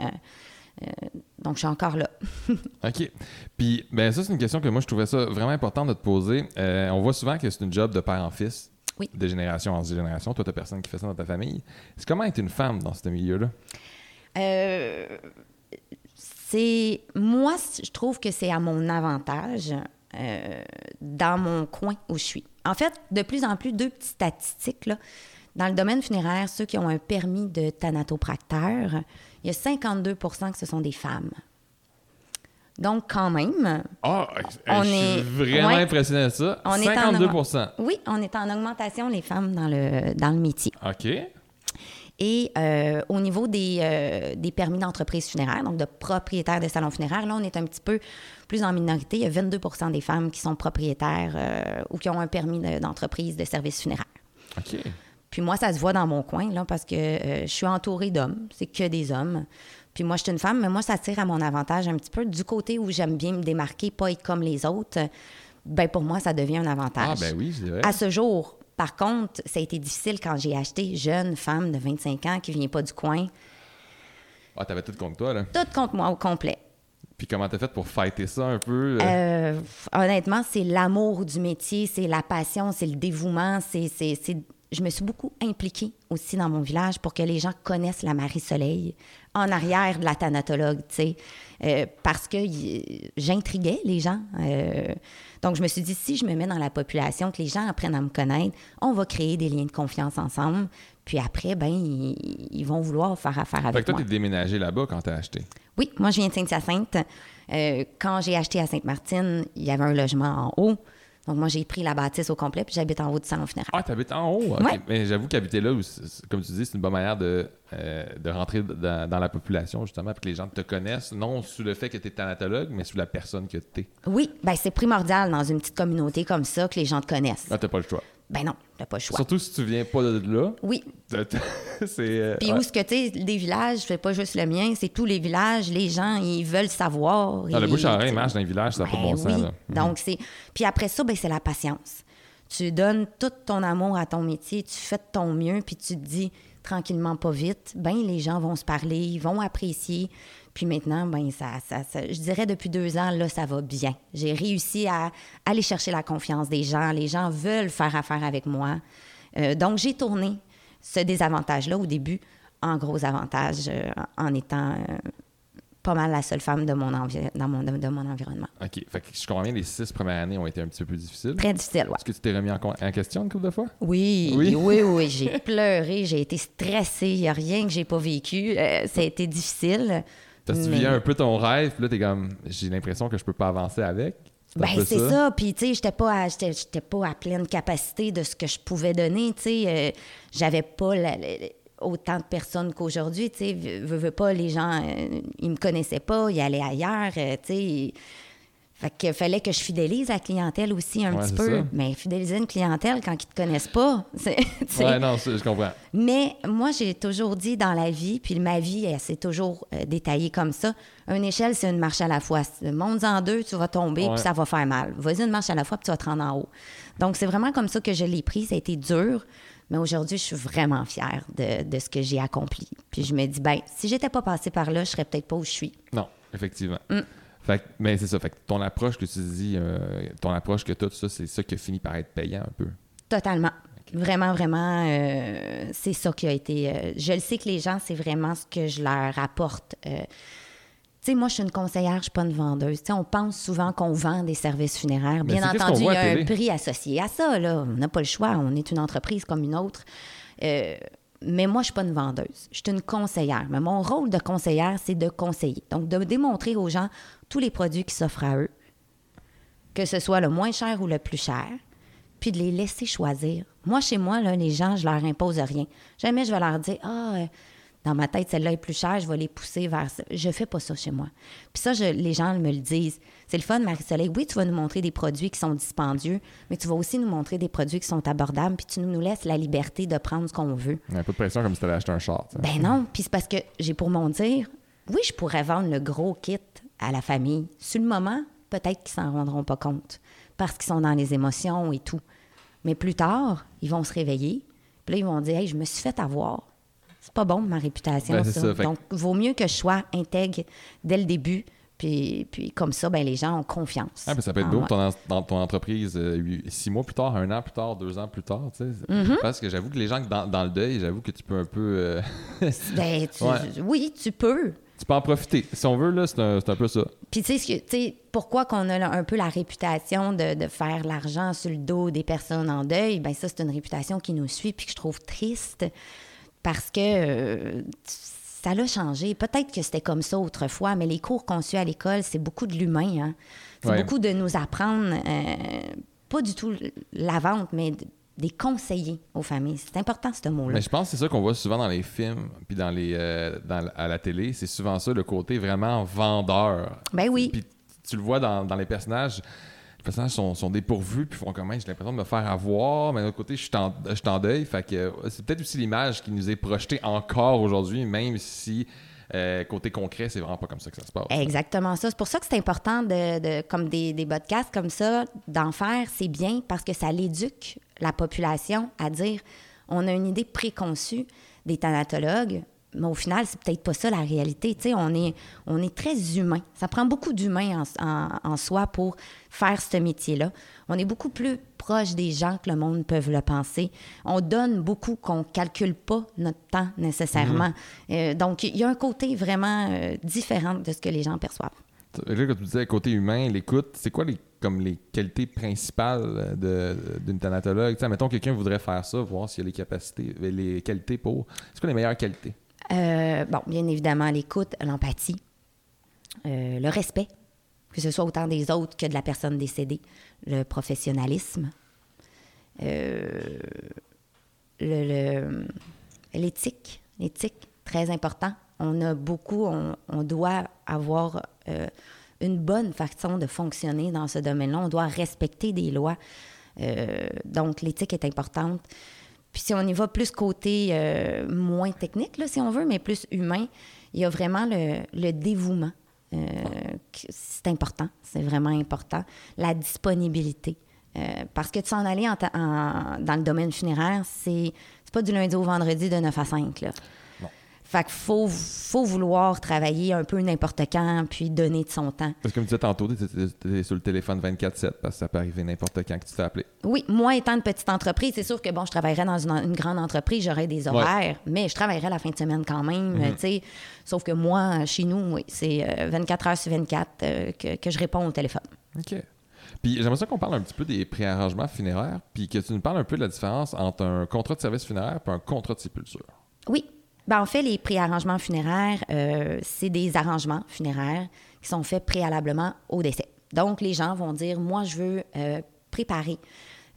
S2: euh, donc, je suis encore là.
S1: OK. Puis, ben ça, c'est une question que moi, je trouvais ça vraiment important de te poser. Euh, on voit souvent que c'est une job de père en fils.
S2: Oui.
S1: De génération en génération. Toi, t'as personne qui fait ça dans ta famille. C'est comment être une femme dans ce milieu-là?
S2: Euh, c'est moi, je trouve que c'est à mon avantage euh, dans mon coin où je suis. En fait, de plus en plus, deux petites statistiques. Là. Dans le domaine funéraire, ceux qui ont un permis de thanatopracteur, il y a 52% que ce sont des femmes. Donc, quand même,
S1: Ah,
S2: On
S1: je suis
S2: est-
S1: vraiment
S2: ouais.
S1: impressionné de ça.
S2: On est en
S1: 52
S2: oui, on est en augmentation, les femmes, dans le, dans le métier.
S1: OK.
S2: Et euh, au niveau des, euh, des permis d'entreprise funéraire, donc de propriétaires de salons funéraires, là, on est un petit peu plus en minorité. Il y a 22% des femmes qui sont propriétaires euh, ou qui ont un permis de- d'entreprise de services funéraires.
S1: OK.
S2: Puis moi, ça se voit dans mon coin, là, parce que je suis entourée d'hommes. C'est que des hommes. Puis moi, je suis une femme, mais moi, ça tire à mon avantage un petit peu. Du côté où j'aime bien me démarquer, pas être comme les autres, ben pour moi, ça devient un avantage.
S1: Ah, ben oui, c'est vrai.
S2: À ce jour, par contre, ça a été difficile quand j'ai acheté jeune femme de 25 ans qui vient pas du coin.
S1: Ah, t'avais tout contre toi, là.
S2: Tout contre moi au complet.
S1: Puis comment t'as fait pour fighter ça un peu? euh?
S2: Euh, honnêtement, c'est l'amour du métier, c'est la passion, c'est le dévouement, c'est, c'est, c'est- Je me suis beaucoup impliquée aussi dans mon village pour que les gens connaissent la Marie-Soleil en arrière de la thanatologue, tu sais, Euh, parce que y- j'intriguais les gens. Euh, donc, je me suis dit, si je me mets dans la population, que les gens apprennent à me connaître, on va créer des liens de confiance ensemble. Puis après, ben, ils, ils vont vouloir faire affaire
S1: Fait
S2: avec
S1: que toi,
S2: moi.
S1: t'es déménagé là-bas quand t'as acheté?
S2: Oui, moi, je viens de Sainte-Hyacinthe. Euh, quand j'ai acheté à Sainte-Martine, il y avait un logement en haut. Donc, moi, j'ai pris la bâtisse au complet, puis j'habite en haut du salon funéraire.
S1: Ah, t'habites en haut? ok.
S2: Ouais.
S1: Mais j'avoue qu'habiter là, où comme tu dis, c'est une bonne manière de, euh, de rentrer dans, dans la population, justement, pour que les gens te connaissent, non sous le fait que t'es thanatologue, mais sous la personne que t'es.
S2: Oui, ben c'est primordial dans une petite communauté comme ça que les gens te connaissent.
S1: Là, t'as pas le choix.
S2: Ben non, t'as pas le choix.
S1: Surtout si tu viens pas de là.
S2: Oui.
S1: c'est. euh,
S2: Puis
S1: ouais.
S2: où ce que tu sais, des villages, je fais pas juste le mien, c'est tous les villages, les gens, ils veulent savoir.
S1: Ah, le bouche à oreille marche dans les villages, ça n'a pas de
S2: Ben
S1: bon sens.
S2: oui. Donc, c'est. Puis après ça, ben, c'est la patience. Tu donnes tout ton amour à ton métier, tu fais de ton mieux, puis tu te dis tranquillement, pas vite, ben les gens vont se parler, ils vont apprécier. Puis maintenant, ben ça, ça, ça- je dirais depuis deux ans, là, ça va bien. J'ai réussi à aller chercher la confiance des gens. Les gens veulent faire affaire avec moi. Euh, donc, j'ai tourné ce désavantage-là au début en gros avantage euh, en étant euh, pas mal la seule femme de mon, dans mon, de, de mon environnement.
S1: OK. Fait que je comprends bien, les six premières années ont été un petit peu plus difficiles.
S2: Très difficile, ouais.
S1: Est-ce que tu t'es remis en, question une couple de fois?
S2: Oui,
S1: Oui?
S2: oui, oui, j'ai pleuré, j'ai été stressée, il n'y a rien que j'ai pas vécu. Euh, ça a été difficile.
S1: Parce que tu viens un peu ton rêve, puis là, t'es comme, j'ai l'impression que je peux pas avancer avec.
S2: Ben, c'est ça. Puis, tu sais, j'étais pas, à- j'étais, j'étais pas à pleine capacité de ce que je pouvais donner. Tu sais, Euh, j'avais pas la- la- autant de personnes qu'aujourd'hui. Tu sais, veux, veux pas, les gens, euh, ils me connaissaient pas, ils allaient ailleurs. euh, tu sais. Fait qu'il fallait que je fidélise la clientèle aussi un
S1: Ouais,
S2: petit peu.
S1: ça.
S2: Mais fidéliser une clientèle quand ils te connaissent pas, c'est,
S1: Ouais, non, je comprends.
S2: mais moi, j'ai toujours dit dans la vie, puis ma vie, elle s'est toujours euh, détaillée comme ça. Une échelle, c'est une marche à la fois. Monte en deux, tu vas tomber, puis ça va faire mal. Vas-y une marche à la fois, puis tu vas te rendre en haut. Donc, c'est vraiment comme ça que je l'ai pris. Ça a été dur, mais aujourd'hui, je suis vraiment fière de, de ce que j'ai accompli. Puis je me dis, ben, si j'étais pas passée par là, je serais peut-être pas où je suis.
S1: Non, effectivement.
S2: Mm.
S1: Fait que- mais c'est ça. Fait que ton approche que tu dis, euh, ton approche que tu as, tout ça, c'est ça qui a fini par être payant un peu.
S2: Totalement. Vraiment, vraiment, euh, c'est ça qui a été. euh, je le sais que les gens, c'est vraiment ce que je leur apporte. Tu sais, moi, je suis une conseillère, je suis pas une vendeuse. Tu sais, on pense souvent qu'on vend des services funéraires. Bien entendu, il y a un prix associé à ça. Là. On n'a pas le choix. On est une entreprise comme une autre. Mais moi, je suis pas une vendeuse. Je suis une conseillère. Mais mon rôle de conseillère, c'est de conseiller. Donc, de démontrer aux gens tous les produits qui s'offrent à eux, que ce soit le moins cher ou le plus cher, puis de les laisser choisir. Moi, chez moi, là, les gens, je leur impose rien. Jamais je vais leur dire Ah, dans ma tête, celle-là est plus chère, je vais les pousser vers ça. Je fais pas ça chez moi. Puis ça, je- les gens me le disent. C'est le fun, Marie-Soleil. Oui, tu vas nous montrer des produits qui sont dispendieux, mais tu vas aussi nous montrer des produits qui sont abordables, puis tu nous laisses la liberté de prendre ce qu'on veut.
S1: Un peu de pression comme si tu allais acheter un char. sais.
S2: Ben non, puis c'est parce que j'ai pour mon dire, oui, je pourrais vendre le gros kit à la famille. Sur le moment, peut-être qu'ils s'en rendront pas compte parce qu'ils sont dans les émotions et tout. Mais plus tard, ils vont se réveiller, puis là, ils vont dire, hey, je me suis fait avoir. C'est pas bon, ma réputation,
S1: Ben,
S2: ça.
S1: ça, fait que-
S2: Donc, vaut mieux que je sois intègre dès le début, puis, puis comme ça, ben, les gens ont confiance.
S1: Ah, ben, ça peut être
S2: en
S1: beau ton dans ton entreprise euh, six mois plus tard, un an plus tard, deux ans plus tard. tu sais.
S2: Mm-hmm.
S1: Parce que j'avoue que les gens dans, dans le deuil, j'avoue que tu peux un peu. euh,
S2: Ben, tu-
S1: Ouais.
S2: Oui, tu peux.
S1: tu peux en profiter. Si on veut, là, c'est un, un peu ça.
S2: Puis tu sais, ce que- tu sais, pourquoi qu'on a un peu la réputation de, de faire l'argent sur le dos des personnes en deuil, ben ça, c'est une réputation qui nous suit puis que je trouve triste parce que euh, ça l'a changé. Peut-être que c'était comme ça autrefois, mais les cours qu'on suit à l'école, c'est beaucoup de l'humain. Hein? C'est
S1: Ouais.
S2: beaucoup de nous apprendre, euh, pas du tout la vente, mais des conseillers aux familles. C'est important, ce mot-là.
S1: Mais je pense que c'est ça qu'on voit souvent dans les films, puis dans les, euh, dans, à la télé. C'est souvent ça, le côté vraiment vendeur.
S2: Ben oui.
S1: Puis tu le vois dans, dans les personnages. Personnages sont, sont dépourvus, puis font comment j'ai l'impression de me faire avoir, mais d'un autre côté, je suis en, je deuil. Fait que euh, c'est peut-être aussi l'image qui nous est projetée encore aujourd'hui, même si euh, côté concret, c'est vraiment pas comme ça que ça se passe.
S2: Exactement ça. C'est pour ça que c'est important, de, de- comme des, des podcasts comme ça, d'en faire, c'est bien parce que ça l'éduque la population à dire on a une idée préconçue des thanatologues, mais au final, c'est peut-être pas ça la réalité. Tu sais, on est, on est très humain. Ça prend beaucoup d'humain en, en- en soi pour faire ce métier-là. On est beaucoup plus proche des gens que le monde peut le penser. On donne beaucoup qu'on calcule pas notre temps nécessairement. Euh, donc, il y a un côté vraiment euh, différent de ce que les gens perçoivent.
S1: Là, quand tu disais côté humain, l'écoute, c'est quoi les, comme les qualités principales de- d'une thanatologue? Tu sais, mettons, quelqu'un voudrait faire ça, voir s'il a les capacités, les qualités pour. C'est quoi les meilleures qualités?
S2: Euh, bon, bien évidemment, l'écoute, l'empathie, euh, le respect, que ce soit autant des autres que de la personne décédée, le professionnalisme, euh, l'éthique, l'éthique, très important. On a beaucoup, on, doit avoir une bonne façon de fonctionner dans ce domaine-là. On doit respecter des lois. Donc, l'éthique est importante. Puis si on y va plus côté euh, moins technique, là, si on veut, mais plus humain, il y a vraiment le, le dévouement. Euh, c'est important, c'est vraiment important. La disponibilité. Euh, parce que de s'en aller en en- dans le domaine funéraire, c'est pas du lundi au vendredi de 9 à 5. Là. Fait qu'il faut, faut vouloir travailler un peu n'importe quand, puis donner de son temps.
S1: Parce que comme tu disais tantôt, tu es sur le téléphone 24-7 parce que ça peut arriver n'importe quand que tu te fais appeler.
S2: Oui, moi étant une petite entreprise, c'est sûr que bon, je travaillerais dans une, une grande entreprise, j'aurais des horaires, mais je travaillerais la fin de semaine quand même,
S1: Mhm.
S2: tu sais. Sauf que moi, chez nous, oui, c'est euh, 24 heures sur 24 euh, que, que je réponds au téléphone.
S1: OK. Puis j'aimerais ça qu'on parle un petit peu des préarrangements funéraires, puis que tu nous parles un peu de la différence entre un contrat de service funéraire et un contrat de sépulture.
S2: Oui. Ben, en fait, les préarrangements funéraires, euh, c'est des arrangements funéraires qui sont faits préalablement au décès. Donc, les gens vont dire, moi, je veux euh, préparer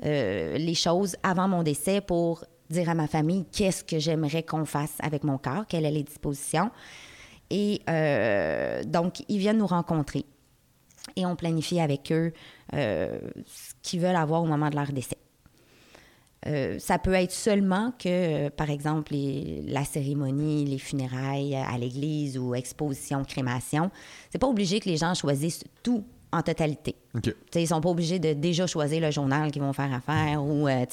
S2: euh, les choses avant mon décès pour dire à ma famille qu'est-ce que j'aimerais qu'on fasse avec mon corps, quelles sont les dispositions. Et donc, ils viennent nous rencontrer et on planifie avec eux ce qu'ils veulent avoir au moment de leur décès. Euh, ça peut être seulement que, euh, par exemple, les- la cérémonie, les funérailles à l'église ou exposition, crémation, c'est pas obligé que les gens choisissent tout en totalité.
S1: OK.
S2: Tu sais, ils sont pas obligés de déjà choisir le journal qu'ils vont faire affaire ou, euh,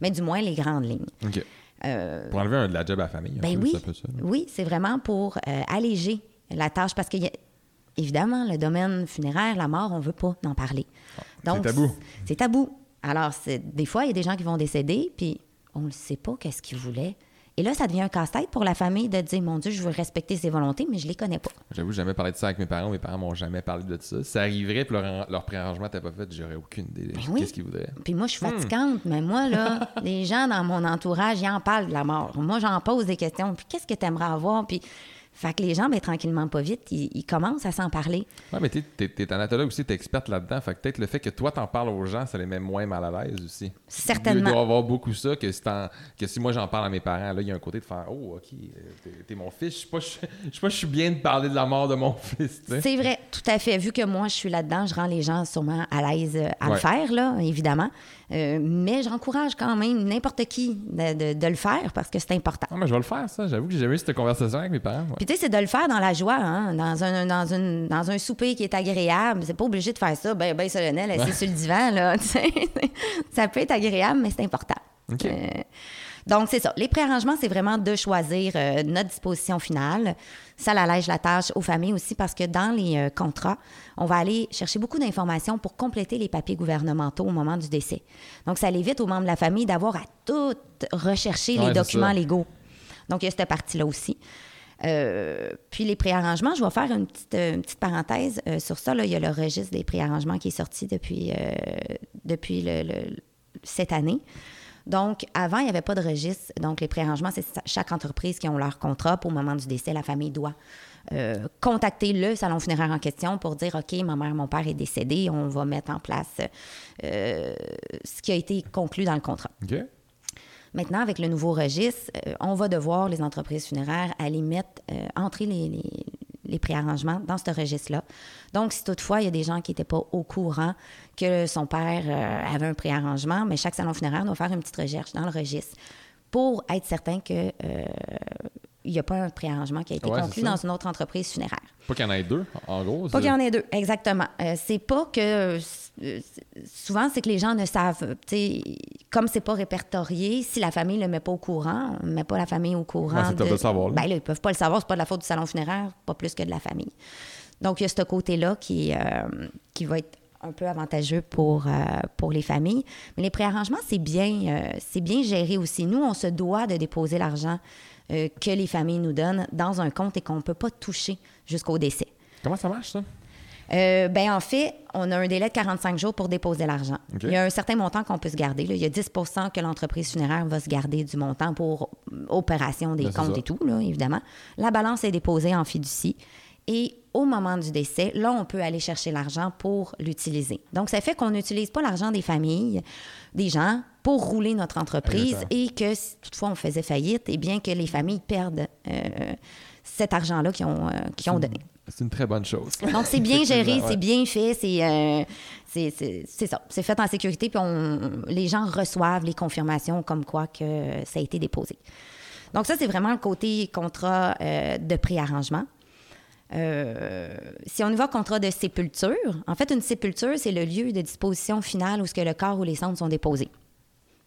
S2: mais du moins les grandes lignes.
S1: OK.
S2: Euh,
S1: Pour enlever un, de la job à la famille.
S2: ben
S1: peu,
S2: oui,
S1: ça,
S2: oui, c'est vraiment pour euh, alléger la tâche parce que y a- évidemment le domaine funéraire, la mort, on veut pas en parler.
S1: c'est tabou.
S2: C'est tabou. Alors c'est des fois il y a des gens qui vont décéder puis on ne sait pas qu'est-ce qu'ils voulaient. Et là, ça devient un casse-tête pour la famille de dire Mon Dieu, je veux respecter ses volontés, mais je les connais pas.
S1: J'avoue, jamais parlé de ça avec mes parents. Mes parents m'ont jamais parlé de ça. Ça arriverait puis leur, leur préarrangement n'était pas fait, j'aurais aucune idée de
S2: Ben oui.
S1: qu'est-ce qu'ils voudraient.
S2: Puis moi, je suis
S1: Hmm.
S2: fatigante, mais moi, là, les gens dans mon entourage, ils en parlent de la mort. Moi, j'en pose des questions. Puis qu'est-ce que tu aimerais avoir? Puis, fait que les gens, ben, tranquillement, pas vite, ils, ils commencent à s'en parler.
S1: Ouais, mais t'es, t'es, t'es thanatologue aussi, t'es experte là-dedans. Fait que peut-être le fait que toi t'en parles aux gens, ça les met moins mal à l'aise aussi.
S2: Certainement.
S1: Il doit y avoir beaucoup ça que si, t'en- que si moi j'en parle à mes parents, là, il y a un côté de faire Oh, ok, euh, t'es, t'es mon fils. Je sais pas, je pas, je suis bien de parler de la mort de mon fils. tu.
S2: C'est vrai, tout à fait. Vu que moi, je suis là-dedans, je rends les gens sûrement à l'aise euh, à
S1: Ouais.
S2: le faire, là, évidemment. Euh, mais j'encourage quand même n'importe qui de, de- de le faire parce que c'est important.
S1: Ah, mais je vais le faire, ça. J'avoue que j'ai jamais eu cette conversation avec mes parents. ouais.
S2: Puis tu sais, c'est de le faire dans la joie, hein, dans, un, dans, une, dans un souper qui est agréable. C'est pas obligé de faire ça, ben, ben solennel, assis sur le divan, là. ça peut être agréable, mais c'est important.
S1: OK.
S2: Euh, donc, c'est ça. Les préarrangements, c'est vraiment de choisir euh, notre disposition finale. Ça allège la tâche aux familles aussi parce que dans les euh, contrats, on va aller chercher beaucoup d'informations pour compléter les papiers gouvernementaux au moment du décès. Donc, ça évite aux membres de la famille d'avoir à tout rechercher
S1: Ouais,
S2: les documents légaux. Donc, il y a cette partie-là aussi. Euh, puis les préarrangements, je vais faire une petite, euh, une petite parenthèse euh, sur ça. Là, il y a le registre des préarrangements qui est sorti depuis, depuis cette année. Donc, avant, il n'y avait pas de registre. Donc, les préarrangements, c'est chaque entreprise qui ont leur contrat. Pour le moment du décès, la famille doit contacter le salon funéraire en question pour dire OK, ma mère, mon père est décédé, on va mettre en place ce qui a été conclu dans le contrat.
S1: OK.
S2: Maintenant, avec le nouveau registre, euh, on va devoir, les entreprises funéraires, aller mettre, euh, entrer les, les- les préarrangements dans ce registre-là. Donc, si toutefois, il y a des gens qui n'étaient pas au courant que son père euh, avait un préarrangement, mais chaque salon funéraire doit faire une petite recherche dans le registre pour être certain que euh, il n'y a pas un préarrangement qui a été
S1: Ouais,
S2: conclu dans une autre entreprise funéraire.
S1: Pas qu'il y en ait deux, en gros.
S2: Pas qu'il y en ait deux, exactement. Euh, c'est pas que. euh, souvent, c'est que les gens ne savent. Tu sais, comme c'est pas répertorié, si la famille le met pas au courant, on met pas la famille au courant.
S1: Top de le savoir, là.
S2: Ben là, ils peuvent pas le savoir, c'est pas de la faute du salon funéraire, pas plus que de la famille. Donc, il y a ce côté-là qui, euh, qui va être un peu avantageux pour, euh, pour les familles. Mais les préarrangements, c'est bien, euh, c'est bien géré aussi. Nous, on se doit de déposer l'argent euh, que les familles nous donnent dans un compte et qu'on ne peut pas toucher jusqu'au décès.
S1: Comment ça marche, ça?
S2: Euh, ben en fait, on a un délai de 45 jours pour déposer l'argent. Il y a un certain montant qu'on peut se garder. là. Il y a 10% que l'entreprise funéraire va se garder du montant pour euh, opération des
S1: Ben,
S2: comptes et tout, là, évidemment. La balance est déposée en fiducie. Et au moment du décès, là, on peut aller chercher l'argent pour l'utiliser. Donc, ça fait qu'on n'utilise pas l'argent des familles, des gens, pour rouler notre entreprise
S1: Exactement.
S2: et que si toutefois on faisait faillite, eh bien que les familles perdent euh, cet argent-là qu'ils ont, euh, ont donné.
S1: C'est une très bonne chose.
S2: Donc, c'est bien géré, c'est bien fait, c'est euh, c'est- ça. C'est fait en sécurité, puis on- les gens reçoivent les confirmations comme quoi que ça a été déposé. Donc, ça, c'est vraiment le côté contrat de préarrangement. Euh, si on y va contrat de sépulture, en fait, une sépulture, c'est le lieu de disposition finale où ce que le corps ou les cendres sont déposés.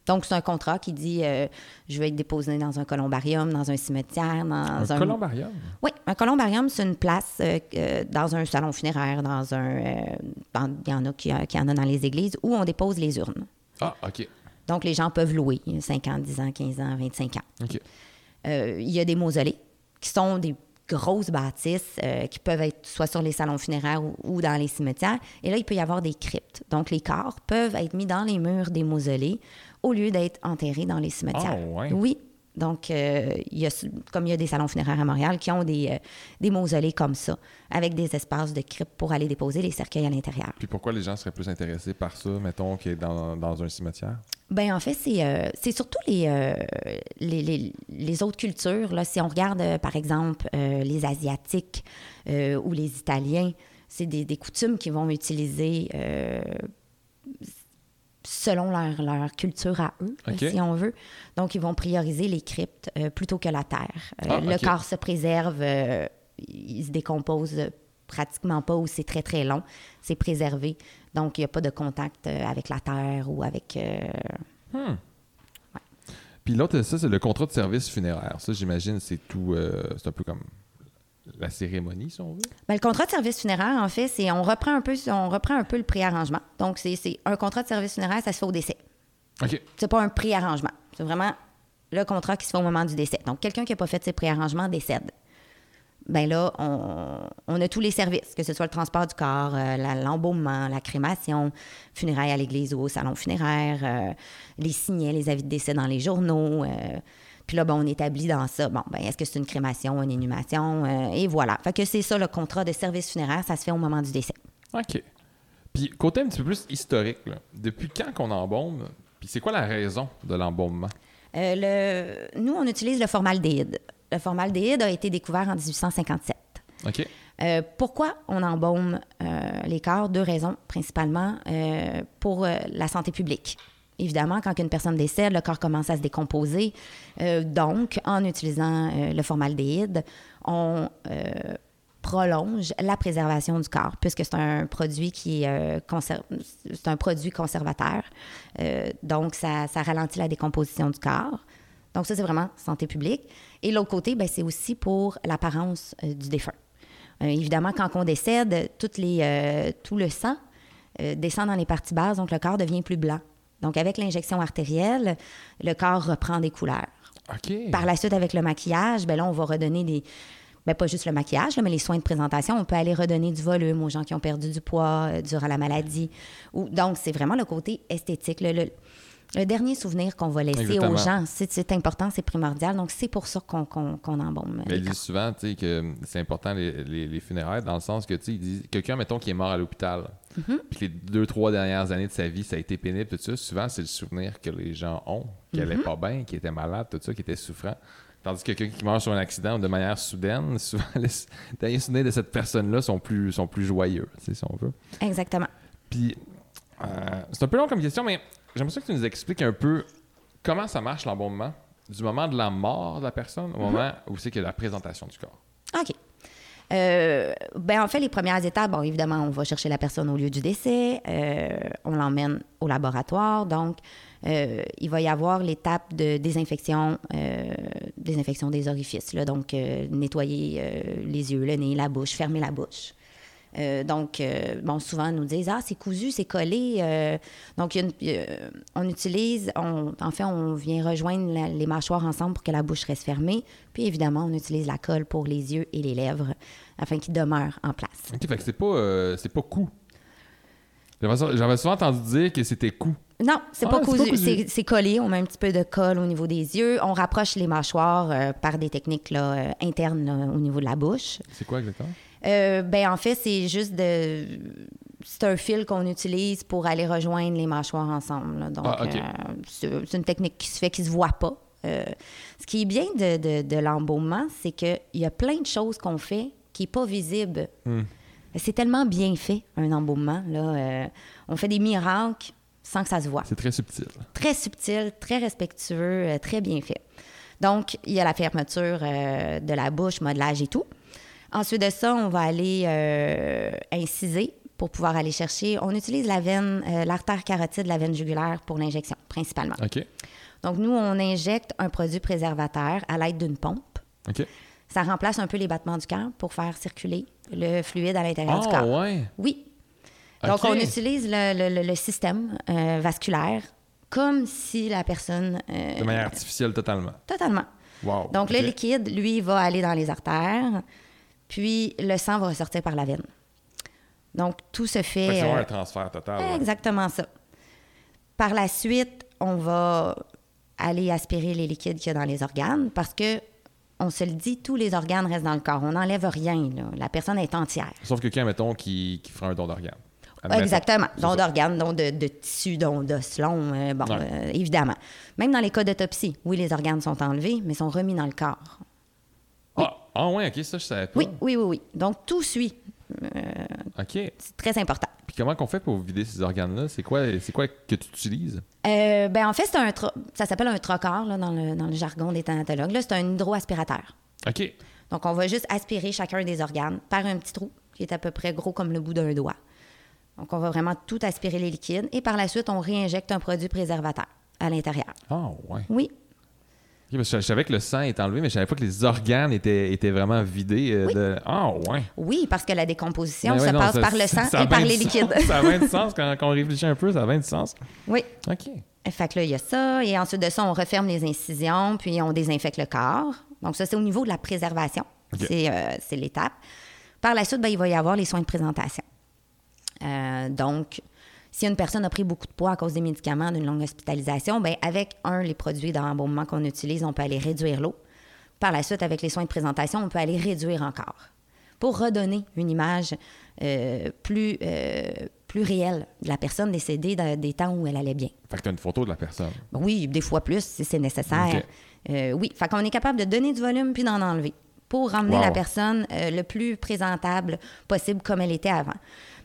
S2: Donc, c'est un contrat qui dit euh, je vais être déposé dans un columbarium, dans un cimetière, dans
S1: Un
S2: un.
S1: columbarium?
S2: Oui, un columbarium, c'est une place euh, dans un salon funéraire, dans un. Il y en a qui, qui en a dans les églises où on dépose les urnes.
S1: Ah, OK.
S2: Donc, les gens peuvent louer 5 ans, 10 ans, 15 ans, 25 ans.
S1: OK.
S2: Il y a des mausolées qui sont des grosses bâtisses euh, qui peuvent être soit sur les salons funéraires ou, ou dans les cimetières. Et là, il peut y avoir des cryptes. Donc, les corps peuvent être mis dans les murs des mausolées au lieu d'être enterrés dans les cimetières.
S1: Ah, ouais.
S2: Oui. Donc, euh, il y a, comme il y a des salons funéraires à Montréal qui ont des, euh, des mausolées comme ça, avec des espaces de cryptes pour aller déposer les cercueils à l'intérieur.
S1: Puis pourquoi les gens seraient plus intéressés par ça, mettons, que dans, dans un cimetière?
S2: Ben en fait, c'est euh, c'est surtout les, euh, les, les- les autres cultures. Là. Si on regarde, par exemple, les Asiatiques ou les Italiens, c'est des, des coutumes qu'ils vont utiliser selon leur, leur culture à eux, si on veut. Donc, ils vont prioriser les cryptes euh, plutôt que la terre. Euh,
S1: Ah,
S2: Le corps se préserve, euh, il se décompose pratiquement pas ou c'est très, très long. C'est préservé. Donc, il n'y a pas de contact euh, avec la terre ou avec... euh,
S1: Puis l'autre, ça, c'est le contrat de service funéraire. Ça, j'imagine, c'est tout. c'est un peu comme la cérémonie, si on veut.
S2: Ben, le contrat de service funéraire, en fait, c'est on reprend un peu, on reprend un peu le préarrangement. Donc, c'est un contrat de service funéraire, ça se fait au décès.
S1: OK.
S2: C'est pas un préarrangement. C'est vraiment le contrat qui se fait au moment du décès. Donc, quelqu'un qui n'a pas fait ses préarrangements décède. Ben là, on, on a tous les services, que ce soit le transport du corps, euh, la- l'embaumement, la crémation, funérailles à l'église ou au salon funéraire, euh, les signets, les avis de décès dans les journaux. euh, puis là, ben, on établit dans ça, bon, ben, est-ce que c'est une crémation, une inhumation? euh, et voilà. Fait que c'est ça, le contrat de service funéraire, ça se fait au moment du décès.
S1: OK. Puis côté un petit peu plus historique, là, depuis quand qu'on embaume? Puis c'est quoi la raison de l'embaumement?
S2: Euh, le, nous, on utilise le formaldéhyde. Le formaldéhyde a été découvert en 1857.
S1: OK.
S2: Euh, pourquoi on embaume euh, les corps? Deux raisons, principalement euh, pour la santé publique. Évidemment, quand une personne décède, le corps commence à se décomposer. Euh, donc, en utilisant euh, le formaldéhyde, on euh, prolonge la préservation du corps, puisque c'est un produit qui c'est un produit conservateur. Donc, ça, ralentit la décomposition du corps. Donc, ça, c'est vraiment santé publique. Et l'autre côté, ben, c'est aussi pour l'apparence du défunt. Évidemment, quand on décède, tout le sang descend dans les parties basses, donc le corps devient plus blanc. Donc, avec l'injection artérielle, le corps reprend des couleurs. Par la suite, avec le maquillage, ben là, on va redonner des. Ben, pas juste le maquillage, là, mais les soins de présentation. On peut aller redonner du volume aux gens qui ont perdu du poids euh, durant la maladie. Ou, donc, c'est vraiment le côté esthétique. Le, le- le dernier souvenir qu'on va laisser
S1: Exactement.
S2: aux gens, c'est important, c'est primordial. Donc, c'est pour ça qu'on embaume.
S1: Mais ils disent souvent que c'est important les, les- les funérailles dans le sens que tu sais, ils disent quelqu'un, mettons, qui est mort à l'hôpital,
S2: Mm-hmm.
S1: puis les deux, trois dernières années de sa vie, ça a été pénible, tout ça. Souvent, c'est le souvenir que les gens ont, qui
S2: Mm-hmm.
S1: allait pas bien, qui était malade, tout ça, qui était souffrant. Tandis que quelqu'un qui meurt sur un accident de manière soudaine, souvent les derniers souvenirs de cette personne-là sont plus, sont plus joyeux, si on veut.
S2: Exactement.
S1: Puis, euh, c'est un peu long comme question, mais j'aimerais que tu nous expliques un peu comment ça marche l'embaumement du moment de la mort de la personne au moment où c'est qu'il y a la présentation du corps.
S2: OK. Euh, ben en fait, les premières étapes, bon, évidemment, on va chercher la personne au lieu du décès, euh, on l'emmène au laboratoire, donc euh, il va y avoir l'étape de désinfection, euh, désinfection des orifices, là, donc nettoyer les yeux, le nez, la bouche, fermer la bouche. Euh, donc, euh, bon, souvent, ils nous disent Ah, c'est cousu, c'est collé. Euh, donc, y a une- on utilise, on- en fait, on vient rejoindre la- les mâchoires ensemble pour que la bouche reste fermée. Puis, évidemment, on utilise la colle pour les yeux et les lèvres afin qu'ils demeurent en place.
S1: Ok, fait que c'est pas, c'est pas cou. J'avais souvent entendu dire que c'était cou.
S2: Non, c'est
S1: Ah,
S2: pas cousu, c'est c'est collé. On met un petit peu de colle au niveau des yeux. On rapproche les mâchoires euh, par des techniques là, euh, internes là, au niveau de la bouche.
S1: C'est quoi exactement?
S2: Euh, ben en fait, c'est juste de. C'est un fil qu'on utilise pour aller rejoindre les mâchoires ensemble. là. Donc,
S1: Ah,
S2: euh, c'est une technique qui se fait, qui se voit pas. Euh, ce qui est bien de, de, de l'embaumement, c'est qu'il y a plein de choses qu'on fait qui n'est pas visible.
S1: Hmm.
S2: C'est tellement bien fait, un embaumement. Là. On fait des miracles sans que ça se voit
S1: C'est très subtil.
S2: très subtil, très respectueux, très bien fait. Donc, il y a la fermeture euh, de la bouche, modelage et tout. Ensuite de ça, on va aller euh, inciser pour pouvoir aller chercher. On utilise la veine, euh, l'artère carotide, la veine jugulaire pour l'injection, principalement.
S1: OK.
S2: Donc, nous, on injecte un produit préservateur à l'aide d'une pompe.
S1: OK.
S2: Ça remplace un peu les battements du cœur pour faire circuler le fluide à l'intérieur du
S1: Ah,
S2: corps.
S1: ouais.
S2: Oui, donc, on utilise le, le- le- le système euh, vasculaire comme si la personne...
S1: De manière artificielle totalement.
S2: Totalement.
S1: Wow.
S2: Donc, le liquide, lui, va aller dans les artères, puis le sang va ressortir par la veine. Donc, tout se
S1: Fait que
S2: fait... euh,
S1: un transfert total. ouais.
S2: exactement ça. Par la suite, on va aller aspirer les liquides qu'il y a dans les organes parce que, on se le dit, tous les organes restent dans le corps. On n'enlève rien. là. La personne est entière.
S1: Sauf quelqu'un, mettons, qui, qui fera un don d'organe.
S2: Exactement. Don d'organes, don de, de tissu, don d'os long. euh, bon,
S1: Ouais.
S2: euh, évidemment. Même dans les cas d'autopsie, oui, les organes sont enlevés, mais sont remis dans le corps.
S1: Ah, ah ouais, ok, ça, je savais pas.
S2: Oui, oui, oui, oui. Donc, tout suit.
S1: Ok. Puis
S2: C'est très important.
S1: comment qu'on fait pour vider ces organes-là? C'est quoi, c'est quoi que tu utilises?
S2: Euh, ben, en fait, c'est un tro- ça s'appelle un trocar là, dans, le, dans le jargon des thanatologues. Là, c'est un hydroaspirateur.
S1: Ok.
S2: Donc, on va juste aspirer chacun des organes par un petit trou qui est à peu près gros comme le bout d'un doigt. Donc, on va vraiment tout aspirer les liquides et par la suite, on réinjecte un produit préservateur à l'intérieur.
S1: Ah, ouais.
S2: Oui,
S1: Parce que je savais que le sang est enlevé, mais je savais pas que les organes étaient, étaient vraiment vidés. euh,
S2: Oui.
S1: de... Ah, ouais.
S2: oui, parce que la décomposition se
S1: non,
S2: passe
S1: ça-
S2: par le sang et par les liquides.
S1: sens. Ça a bien du sens quand, quand on réfléchit un peu, ça a bien du sens.
S2: oui.
S1: OK.
S2: Fait que là, il y a ça. Et ensuite de ça, on referme les incisions, puis on désinfecte le corps. Donc, ça, c'est au niveau de la préservation. C'est, euh, c'est l'étape. Par la suite, ben, il va y avoir les soins de présentation. Euh, donc, si une personne a pris beaucoup de poids à cause des médicaments d'une longue hospitalisation, ben, avec un, les produits d'embaumement qu'on utilise, on peut aller réduire l'eau. Par la suite, avec les soins de présentation, on peut aller réduire encore pour redonner une image euh, plus, euh, plus réelle de la personne décédée des temps où elle allait bien.
S1: Fait que tu as une photo de la personne.
S2: Oui, des fois plus si c'est nécessaire. Euh, oui, fait qu'on est capable de donner du volume puis d'en enlever pour ramener
S1: Wow.
S2: la personne le plus présentable possible comme elle était avant.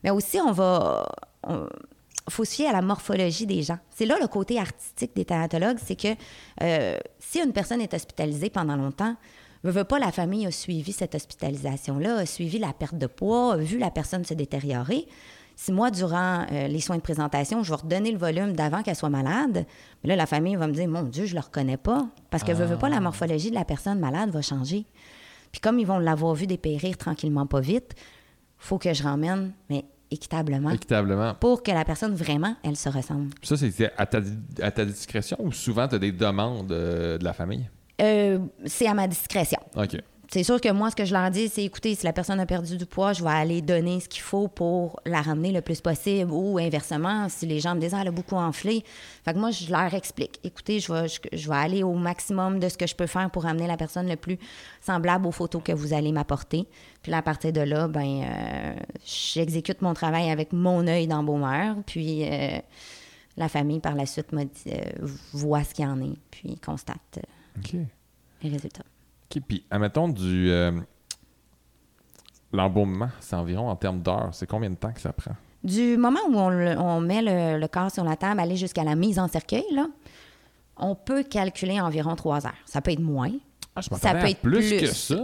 S2: Mais aussi, on va... on- faut se fier à la morphologie des gens. C'est là le côté artistique des thanatologues, c'est que euh, si une personne est hospitalisée pendant longtemps, veut, veut pas, la famille a suivi cette hospitalisation-là, a suivi la perte de poids, a vu la personne se détériorer. Si moi, durant euh, les soins de présentation, je vais redonner le volume d'avant qu'elle soit malade, mais là, la famille va me dire, mon Dieu, je le reconnais pas. Parce que, veut, veut pas, la morphologie de la personne malade va changer. Puis comme ils vont l'avoir vu dépérir tranquillement, pas vite, faut que je ramène, mais équitablement,
S1: Équitablement.
S2: pour que la personne, vraiment, elle se ressemble.
S1: Ça, c'était à ta, à ta discrétion ou souvent tu as des demandes euh, de la famille?
S2: Euh, c'est à ma discrétion.
S1: OK.
S2: C'est sûr que moi, ce que je leur dis, c'est écoutez, si la personne a perdu du poids, je vais aller donner ce qu'il faut pour la ramener le plus possible. Ou inversement, si les gens me disent, ah, elle a beaucoup enflé. Fait que moi, je leur explique écoutez, je vais, je, je vais aller au maximum de ce que je peux faire pour ramener la personne le plus semblable aux photos que vous allez m'apporter. Puis là, à partir de là, ben, euh, j'exécute mon travail avec mon œil d'embaumeur. Puis euh, la famille, par la suite, dit, euh, voit ce qu'il y en est, puis constate euh, les résultats.
S1: OK, puis admettons du... euh, L'embaumement, c'est environ en termes d'heures. C'est combien de temps que ça prend?
S2: Du moment où on, le- on met le, le corps sur la table, aller jusqu'à la mise en cercueil, là, on peut calculer environ trois heures. Ça peut être moins.
S1: Ah, je
S2: Ça peut être
S1: plus,
S2: plus.
S1: que ça.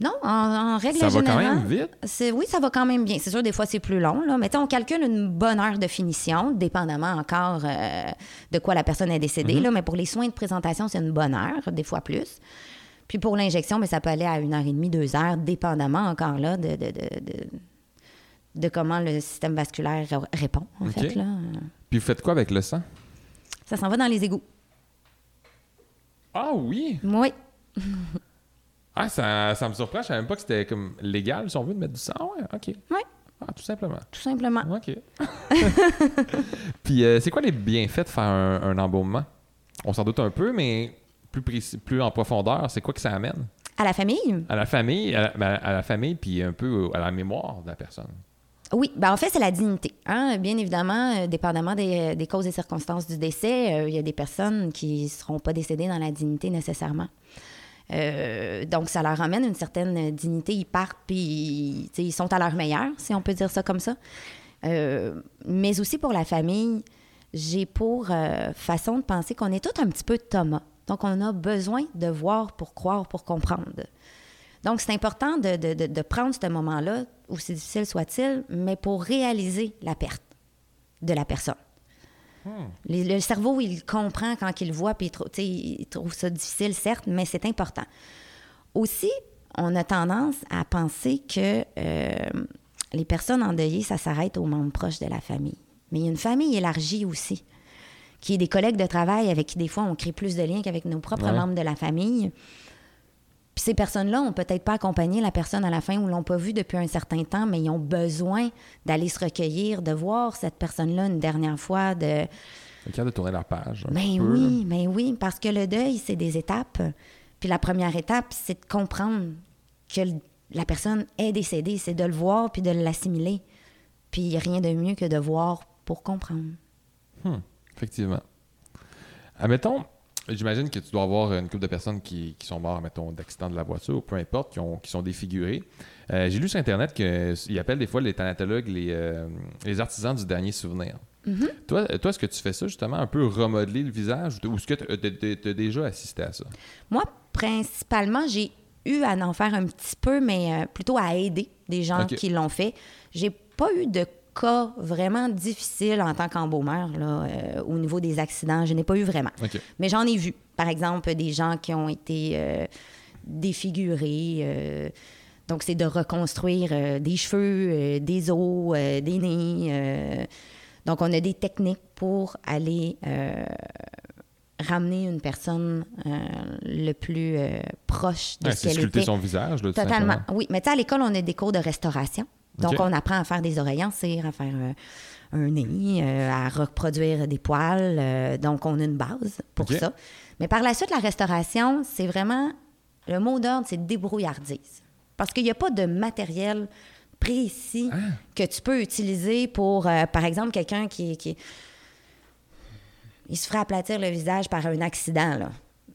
S2: Non, en, en règle
S1: Ça va quand
S2: générale.
S1: même vite.
S2: c'est- Oui, ça va quand même bien. C'est sûr, des fois, c'est plus long. Là. Mais tu sais, on calcule une bonne heure de finition, dépendamment encore euh, de quoi la personne est décédée.
S1: Mm-hmm.
S2: là. Mais pour les soins de présentation, c'est une bonne heure, des fois plus. Puis pour l'injection, mais ça peut aller à une heure et demie, deux heures, dépendamment encore là de, de, de, de- comment le système vasculaire répond, en fait. Là.
S1: Puis vous faites quoi avec le sang?
S2: Ça s'en va dans les égouts.
S1: Ah oui!
S2: Oui.
S1: Ah, ça, ça me surprend. Je savais même pas que c'était comme légal, si on veut, de mettre du sang. Ouais, OK.
S2: Oui,
S1: Ah, tout simplement.
S2: tout simplement.
S1: OK. Puis, euh, c'est quoi les bienfaits de faire un, un embaumement? On s'en doute un peu, mais plus, précis, plus en profondeur, c'est quoi que ça amène?
S2: À la famille,
S1: À la famille, à la, ben, à la famille, puis un peu à la mémoire de la personne.
S2: Oui, ben en fait, c'est la dignité. hein. Bien évidemment, euh, dépendamment des, des causes et circonstances du décès, euh, il y a des personnes qui ne seront pas décédées dans la dignité nécessairement. Euh, donc, ça leur amène une certaine dignité. Ils partent, puis ils sont à leur meilleur, si on peut dire ça comme ça. Euh, mais aussi pour la famille, j'ai pour euh, façon de penser qu'on est tout un petit peu Thomas. Donc, on a besoin de voir pour croire, pour comprendre. Donc, c'est important de, de- de- prendre ce moment-là, aussi difficile soit-il, mais pour réaliser la perte de la personne. Les- le cerveau, il comprend quand il voit, puis il trouve ça difficile, certes, mais c'est important. Aussi, on a tendance à penser que euh, les personnes endeuillées, ça s'arrête aux membres proches de la famille. Mais il y a une famille élargie aussi, qui est des collègues de travail avec qui, des fois, on crée plus de liens qu'avec nos propres
S1: Ouais.
S2: membres de la famille. Puis ces personnes-là ont peut-être pas accompagné la personne à la fin ou l'ont pas vue depuis un certain temps, mais ils ont besoin d'aller se recueillir, de voir cette personne-là une dernière fois, de...
S1: De tourner la page.
S2: Mais
S1: là.
S2: oui, mais oui, parce que le deuil, c'est des étapes. Puis la première étape, c'est de comprendre que la personne est décédée, c'est de le voir puis de l'assimiler. Puis rien de mieux que de voir pour comprendre.
S1: Effectivement. Admettons, j'imagine que tu dois avoir une couple de personnes qui, qui sont mortes, mettons, d'accident de la voiture ou peu importe, qui, ont, qui sont défigurées. Euh, J'ai lu sur Internet qu'ils appellent des fois les thanatologues les, euh, les artisans du dernier souvenir. Toi, toi est-ce que tu fais ça justement, un peu remodeler le visage ou est-ce que tu as déjà assisté à ça?
S2: Moi, principalement, j'ai eu à en faire un petit peu, mais euh, plutôt à aider des gens qui l'ont fait. J'ai pas eu de cas vraiment difficiles en tant qu'embaumeur là, euh, au niveau des accidents. Je n'ai pas eu vraiment. Mais j'en ai vu, par exemple, des gens qui ont été euh, défigurés. euh, donc, c'est de reconstruire des cheveux, des os, des nez. donc, on a des techniques pour aller ramener une personne euh, le plus euh, proche de
S1: Ouais,
S2: ce qu'elle
S1: sculpter
S2: était.
S1: son visage, là,
S2: Totalement. Oui, mais tu sais, à l'école, on a des cours de restauration. Donc, on apprend à faire des en cire, à faire euh, un nez, euh, à reproduire des poils. euh, donc, on a une base pour ça. Mais par la suite, la restauration, c'est vraiment... Le mot d'ordre, c'est débrouillardise. Parce qu'il n'y a pas de matériel précis
S1: Ah.
S2: que tu peux utiliser pour, euh, par exemple, quelqu'un qui, qui... Il se ferait aplatir le visage par un accident, là.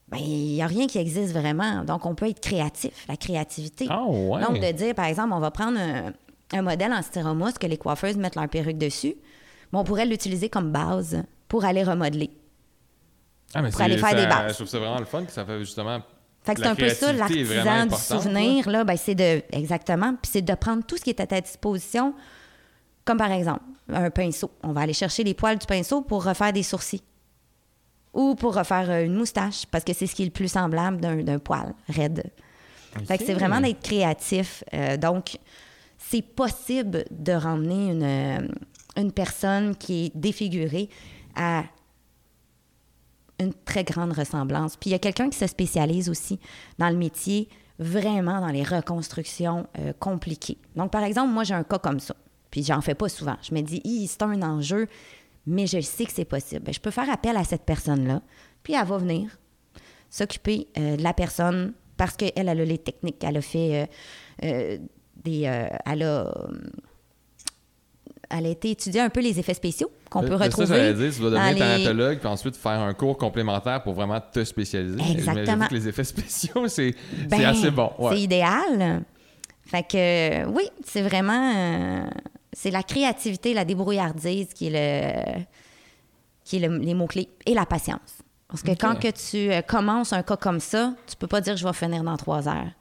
S2: Ben, il n'y a rien qui existe vraiment. Donc, on peut être créatif, la créativité.
S1: Ah ouais.
S2: Donc, de dire, par exemple, on va prendre un, un modèle en styromousse que les coiffeuses mettent leur perruque dessus, mais on pourrait l'utiliser comme base pour aller remodeler.
S1: Ah, mais
S2: pour aller faire
S1: ça-
S2: des bases.
S1: Je trouve ça vraiment le fun que ça fait justement.
S2: Fait que c'est un peu ça, l'artisan du souvenir, là, ben, c'est de. Exactement. Puis c'est de prendre tout ce qui est à ta disposition, comme par exemple un pinceau. On va aller chercher les poils du pinceau pour refaire des sourcils. Ou pour refaire euh, une moustache, parce que c'est ce qui est le plus semblable d'un poil raide. Fait que c'est vraiment d'être créatif. Euh, donc, c'est possible de ramener une, euh, une personne qui est défigurée à une très grande ressemblance. Puis il y a quelqu'un qui se spécialise aussi dans le métier, vraiment dans les reconstructions euh, compliquées. Donc, par exemple, moi, j'ai un cas comme ça. Puis j'en fais pas souvent. Je me dis, c'est un enjeu, mais je sais que c'est possible. Ben, je peux faire appel à cette personne-là, puis elle va venir s'occuper euh, de la personne parce qu'elle, elle a les techniques. Elle a fait des. euh, elle a. euh, elle a été étudier un peu les effets spéciaux qu'on peut
S1: C'est ça,
S2: retrouver.
S1: j'allais dire, tu dois devenir
S2: les-
S1: thanatologue, puis ensuite faire un cours complémentaire pour vraiment te spécialiser.
S2: Exactement.
S1: Que les effets spéciaux, c'est
S2: Ben,
S1: assez bon. ouais.
S2: C'est idéal. Fait que, euh, oui, c'est vraiment. euh, c'est la créativité, la débrouillardise qui est le. qui est le- les mots-clés. Et la patience. Parce que quand que tu euh, commences un cas comme ça, tu peux pas dire je vais finir dans trois heures.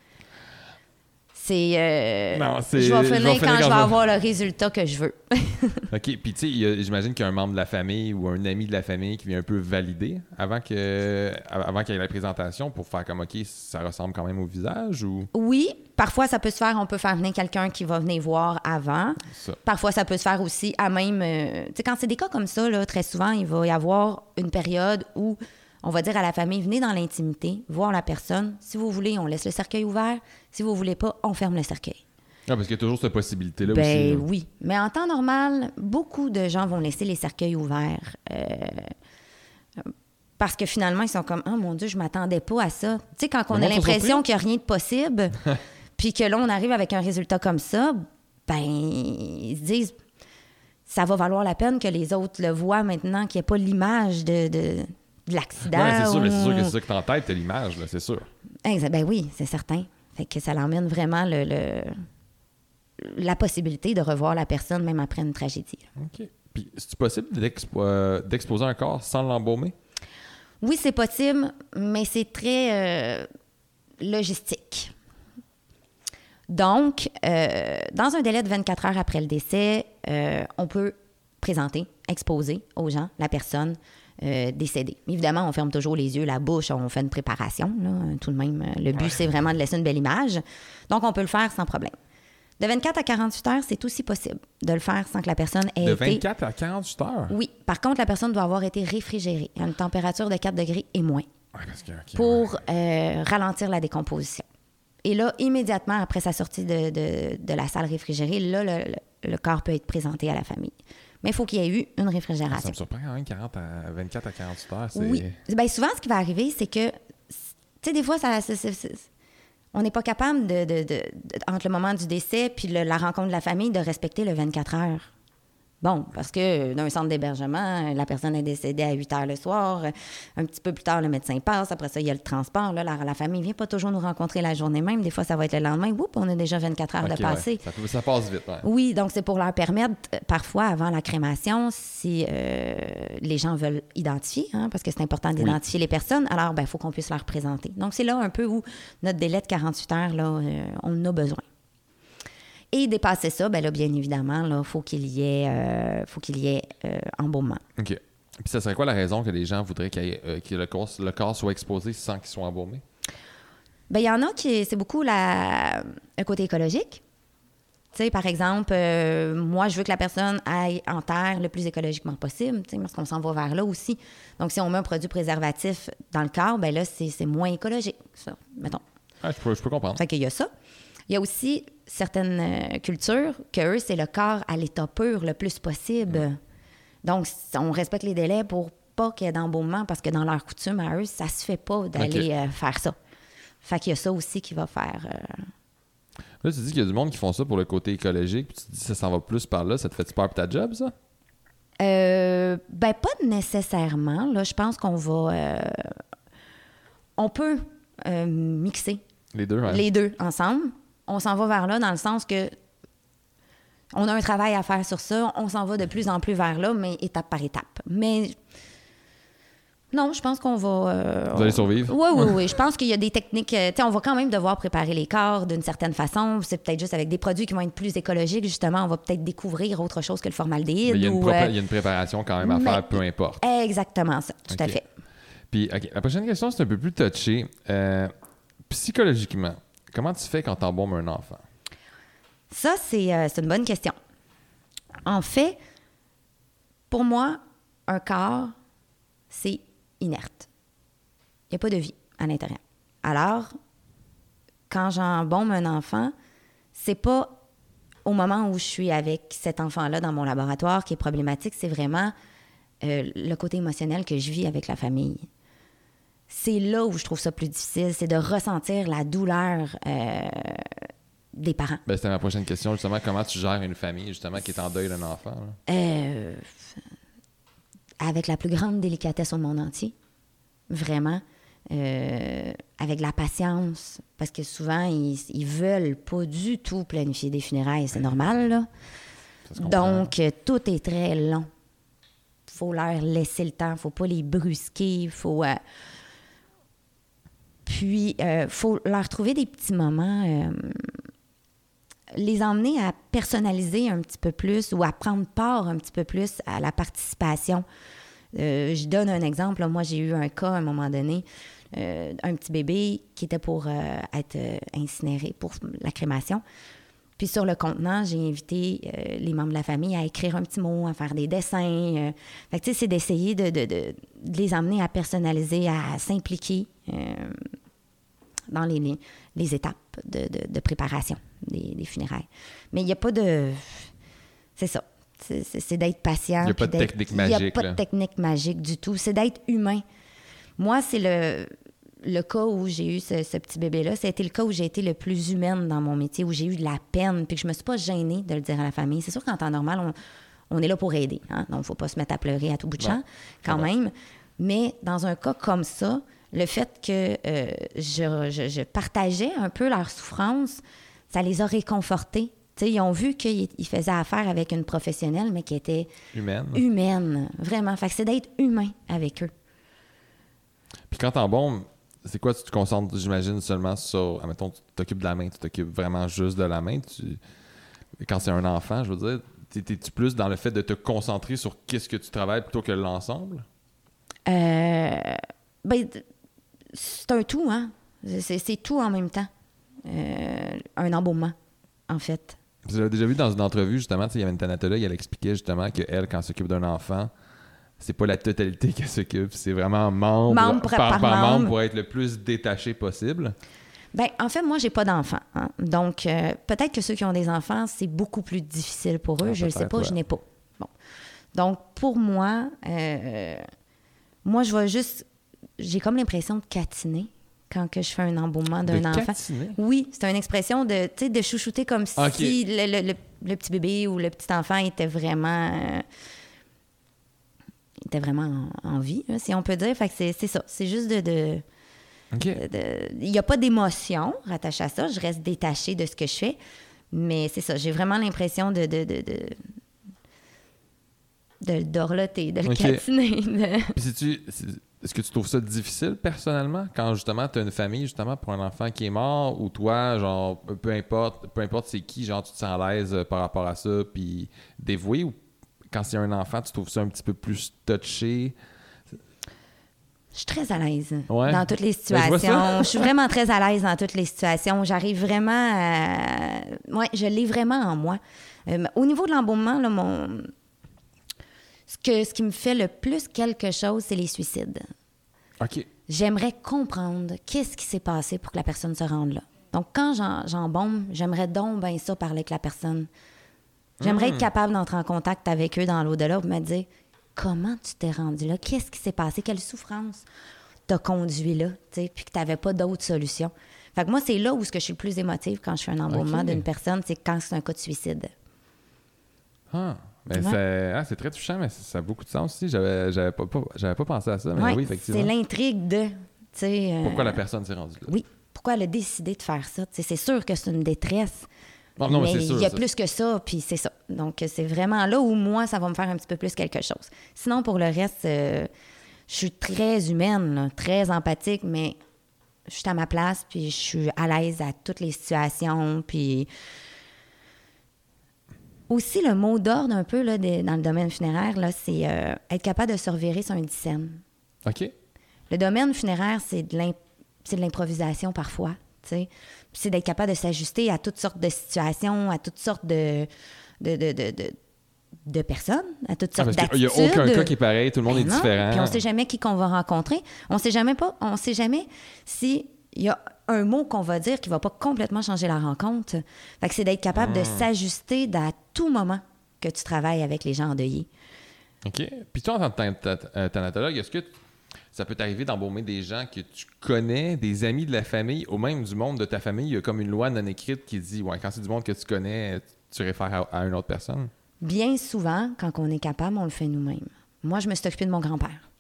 S2: C'est. euh,
S1: Non, c'est-
S2: Je vais
S1: je vais
S2: finir quand
S1: quand
S2: je vais avoir le résultat que je veux.
S1: OK. Puis, tu sais, j'imagine qu'il y a un membre de la famille ou un ami de la famille qui vient un peu valider avant que avant qu'il y ait la présentation pour faire comme, OK, ça ressemble quand même au visage ou?
S2: Oui, parfois ça peut se faire, on peut faire venir quelqu'un qui va venir voir avant.
S1: ça?
S2: Parfois, ça peut se faire aussi à même. euh, tu sais, quand c'est des cas comme ça, là, très souvent, il va y avoir une période où on va dire à la famille venez dans l'intimité, voir la personne. Si vous voulez, on laisse le cercueil ouvert. Si vous voulez pas, on ferme le cercueil.
S1: Ah, parce qu'il y a toujours cette possibilité-là
S2: ben
S1: aussi.
S2: oui. Mais en temps normal, beaucoup de gens vont laisser les cercueils ouverts. euh, parce que finalement, ils sont comme Oh mon Dieu, je m'attendais pas à ça. Tu sais, quand on a l'impression qu'il n'y a rien de possible, puis que là, on arrive avec un résultat comme ça, ben, ils se disent ça va valoir la peine que les autres le voient maintenant, qu'il n'y ait pas l'image de, de, de l'accident.
S1: Ouais, c'est sûr, mais c'est sûr que c'est ça que t'as en tête, t'as l'image, là, c'est sûr.
S2: Exact. Ben oui, c'est certain. Fait que ça l'emmène vraiment le, le- la possibilité de revoir la personne même après une tragédie.
S1: OK. Puis, c'est possible d'expo- euh, d'exposer un corps sans l'embaumer?
S2: Oui, c'est possible, mais c'est très euh, logistique. Donc, euh, dans un délai de 24 heures après le décès, euh, on peut présenter, exposer aux gens la personne euh, décédée. Évidemment, on ferme toujours les yeux, la bouche, on fait une préparation, là, tout de même. Le but, c'est vraiment de laisser une belle image. Donc, on peut le faire sans problème. De 24 à 48 heures, c'est aussi possible de le faire sans que la personne ait
S1: De
S2: été...
S1: 24 à 48 heures?
S2: Oui. Par contre, la personne doit avoir été réfrigérée à une température de 4 degrés et moins
S1: Ouais, parce que, ok, ouais.
S2: pour euh, ralentir la décomposition. Et là, immédiatement après sa sortie de, de- de la salle réfrigérée, là, le, le- le corps peut être présenté à la famille. Mais il faut qu'il y ait eu une
S1: Ça
S2: réfrigération.
S1: me surprend quand même 40 à 24 à 48 heures.
S2: Oui. Ben, souvent, ce qui va arriver, c'est que, tu sais, des fois, ça, on n'est pas capable, de, de- de- de- entre le moment du décès puis le- la rencontre de la famille, de respecter le 24 heures. Bon, parce que d'un centre d'hébergement, la personne est décédée à 8 heures le soir. Un petit peu plus tard, le médecin passe. Après ça, il y a le transport. Là, la, la famille vient pas toujours nous rencontrer la journée même. Des fois, ça va être le lendemain. Oups, on a déjà 24 heures de
S1: ouais.
S2: passé.
S1: Ça, peut- ça passe vite, ouais.
S2: Oui, donc c'est pour leur permettre, euh, parfois avant la crémation, si euh, les gens veulent identifier, hein, parce que c'est important d'identifier les personnes, alors il faut qu'on puisse leur présenter. Donc c'est là un peu où notre délai de 48 heures, là, euh, on en a besoin. Et dépasser ça, ben là, bien évidemment, il faut qu'il y ait, euh, faut qu'il y ait euh, embaumement.
S1: OK. Puis ça serait quoi la raison que les gens voudraient ait, euh, que le, corps, le corps soit exposé sans qu'il soit embaumé?
S2: Ben, il y en a qui, c'est beaucoup la, le côté écologique. Tu sais, par exemple, euh, moi, je veux que la personne aille en terre le plus écologiquement possible, tu sais, parce qu'on s'en va vers là aussi. Donc, si on met un produit préservatif dans le corps, ben là, c'est, c'est moins écologique, ça, mettons.
S1: Ah, je, peux, je peux comprendre.
S2: Fait qu'il y a ça. Il y a aussi certaines euh, cultures que eux, c'est le corps à l'état pur le plus possible. Donc, on respecte les délais pour pas qu'il y ait d'embaumement parce que dans leur coutume à eux, ça se fait pas d'aller euh, faire ça. Fait qu'il y a ça aussi qui va faire. euh,
S1: Là, tu dis qu'il y a du monde qui font ça pour le côté écologique, puis tu dis que ça s'en va plus par là. Ça te fait peur pour ta job, ça?
S2: Euh, ben, pas nécessairement. Là, je pense qu'on va. euh, on peut mixer
S1: Les deux, ouais.
S2: les deux ensemble. On s'en va vers là dans le sens que on a un travail à faire sur ça. On s'en va de plus en plus vers là, mais étape par étape. Mais non, je pense qu'on va. euh,
S1: Vous allez survivre?
S2: Oui, oui, oui. Je pense qu'il y a des techniques. euh, tu sais, on va quand même devoir préparer les corps d'une certaine façon. C'est peut-être juste avec des produits qui vont être plus écologiques, justement. On va peut-être découvrir autre chose que le formaldéhyde.
S1: Mais il y, a une
S2: ou,
S1: propre-
S2: euh,
S1: il y a une préparation quand même à
S2: mais-
S1: faire, peu importe.
S2: Exactement ça, tout à fait.
S1: Puis, OK, la prochaine question, c'est un peu plus touché. Euh, psychologiquement, comment tu fais quand t'embaumes un enfant?
S2: Ça, c'est euh, c'est une bonne question. En fait, pour moi, un corps, c'est inerte. Il n'y a pas de vie à l'intérieur. Alors, quand j'embaume un enfant, c'est pas au moment où je suis avec cet enfant-là dans mon laboratoire qui est problématique, c'est vraiment euh, le côté émotionnel que je vis avec la famille. C'est là où je trouve ça plus difficile, c'est de ressentir la douleur euh, des parents.
S1: Ben, c'était ma prochaine question, justement. Comment tu gères une famille, justement, qui est en deuil d'un enfant?
S2: Euh, avec la plus grande délicatesse au monde entier. Vraiment. Euh, avec la patience. Parce que souvent, ils, ils veulent pas du tout planifier des funérailles. C'est normal, là. Donc, tout est très long. faut leur laisser le temps. faut pas les brusquer. faut... euh, Puis, il faut leur trouver des petits moments, euh, les emmener à personnaliser un petit peu plus ou à prendre part un petit peu plus à la participation. Euh, je donne un exemple. Moi, j'ai eu un cas à un moment donné, euh, un petit bébé qui était pour euh, être euh, incinéré pour la crémation. Puis sur le contenant, j'ai invité euh, les membres de la famille à écrire un petit mot, à faire des dessins. euh. Fait que, tu sais, c'est d'essayer de, les amener à personnaliser, à s'impliquer euh, dans les, les, les étapes de, de- de préparation des, des funérailles. Mais il n'y a pas de... C'est ça. C'est- d'être patient.
S1: Il y a pas de technique
S2: Il n'y a
S1: magique,
S2: pas
S1: là.
S2: de technique magique du tout. C'est d'être humain. Moi, c'est le, le cas où j'ai eu ce, ce petit bébé-là. C'était le cas où j'ai été le plus humaine dans mon métier, où j'ai eu de la peine, puis que je me suis pas gênée de le dire à la famille. C'est sûr qu'en temps normal, on, on est là pour aider. Hein? Donc, il ne faut pas se mettre à pleurer à tout bout de champ, quand
S1: vrai.
S2: même. Mais dans un cas comme ça, le fait que euh, je, je- je partageais un peu leur souffrance, ça les a réconfortés. Tu sais, ils ont vu qu'ils ils faisaient affaire avec une professionnelle, mais qui était
S1: Humaine.
S2: humaine, vraiment. Fait que c'est d'être humain avec eux.
S1: Puis quand t'en bombe, c'est quoi? Tu te concentres, j'imagine, seulement sur. Admettons, tu t'occupes de la main, tu t'occupes vraiment juste de la main. Tu... Quand c'est un enfant, je veux dire, t'es- t'es-tu plus dans le fait de te concentrer sur qu'est-ce que tu travailles plutôt que l'ensemble?
S2: Euh, ben, c'est un tout, hein. C'est, tout en même temps. Euh, un embaumement, en fait.
S1: J'avais déjà vu dans une entrevue, justement, il y avait une thanatologue, elle expliquait justement qu'elle, quand elle s'occupe d'un enfant, c'est pas la totalité qu'elle s'occupe, c'est vraiment membre,
S2: Membre par- par membre.
S1: pour être le plus détaché possible.
S2: Ben, en fait, moi, j'ai pas d'enfants. hein. Donc, euh, peut-être que ceux qui ont des enfants, c'est beaucoup plus difficile pour eux.
S1: Ah,
S2: je ne sais pas, je n'ai pas. Bon. Donc, pour moi, euh, moi, je vois juste. J'ai comme l'impression de catiner quand que je fais un embaumement d'un
S1: De
S2: enfant.
S1: catiner?
S2: Oui, c'est une expression de, de chouchouter comme si le, le- le- le petit bébé ou le petit enfant était vraiment. euh, était vraiment en, en vie, si on peut dire. Fait que c'est c'est ça. C'est juste de- de il n'y a pas d'émotion rattachée à ça. Je reste détachée de ce que je fais. Mais c'est ça. J'ai vraiment l'impression de. de, de, de de le dorloter, de le catiner. de-
S1: Puis est-ce que tu trouves ça difficile personnellement quand justement tu as une famille justement pour un enfant qui est mort ou toi genre peu importe peu importe c'est qui genre tu te sens à l'aise euh, par rapport à ça puis dévoué ou quand c'est un enfant tu trouves ça un petit peu plus touché?
S2: Je suis très à l'aise
S1: Ouais.
S2: dans toutes les
S1: Ben,
S2: situations. je suis vraiment très à l'aise dans toutes les situations. J'arrive vraiment à... Ouais, je l'ai vraiment en moi. Euh, au niveau de l'embaumement, là, mon... ce, que, ce qui me fait le plus quelque chose, c'est les suicides.
S1: OK
S2: J'aimerais comprendre qu'est-ce qui s'est passé pour que la personne se rende là. Donc, quand j'en- j'embaume, j'aimerais donc bien ça parler avec la personne. J'aimerais être capable d'entrer en contact avec eux dans l'au-delà pour me dire comment tu t'es rendu là, qu'est-ce qui s'est passé, quelle souffrance t'a conduit là, tu sais, puis que tu n'avais pas d'autre solution? Fait que moi, c'est là où ce que je suis le plus émotive quand je fais un embaumement d'une personne, c'est quand c'est un cas de suicide.
S1: ah ben,
S2: Ouais.
S1: c'est ah, c'est très touchant mais ça, a beaucoup de sens aussi j'avais pas, pas- pas pensé à ça mais
S2: Ouais,
S1: oui
S2: c'est
S1: effectivement
S2: l'intrigue de, euh,
S1: pourquoi la personne s'est rendue là?
S2: Oui, pourquoi elle a décidé de faire ça? C'est sûr que c'est une détresse.
S1: Non, mais c'est
S2: il y a
S1: ça.
S2: plus que ça, puis c'est ça. Donc, c'est vraiment là où moi, ça va me faire un petit peu plus quelque chose. Sinon, pour le reste, euh, je suis très humaine, là, très empathique, mais je suis à ma place, puis je suis à l'aise à toutes les situations, puis... Aussi, le mot d'ordre un peu là, dans le domaine funéraire, là, c'est euh, être capable de se revirer sur un dixaine.
S1: OK
S2: Le domaine funéraire, c'est de l'improvisation parfois. C'est d'être capable de s'ajuster à toutes sortes de situations, à toutes sortes de, de, de, de, de- de personnes, à toutes
S1: Ah,
S2: sortes
S1: parce qu'il y a aucun cas qui est pareil tout le monde
S2: Ben
S1: est
S2: non,
S1: différent
S2: Puis on sait jamais qui qu'on va rencontrer. On sait jamais pas, on sait jamais si il y a un mot qu'on va dire qui va pas complètement changer la rencontre. Fait que c'est d'être capable de s'ajuster à tout moment que tu travailles avec les gens endeuillés.
S1: OK. Puis toi, en tant que than- than- euh, thanatologue, est-ce que ça peut t'arriver d'embaumer des gens que tu connais, des amis de la famille, ou même du monde de ta famille? Il y a comme une loi non écrite qui dit, ouais, quand c'est du monde que tu connais, tu réfères à, à une autre personne?
S2: Bien souvent, quand on est capable, on le fait nous-mêmes. Moi, je me suis occupée de mon grand-père.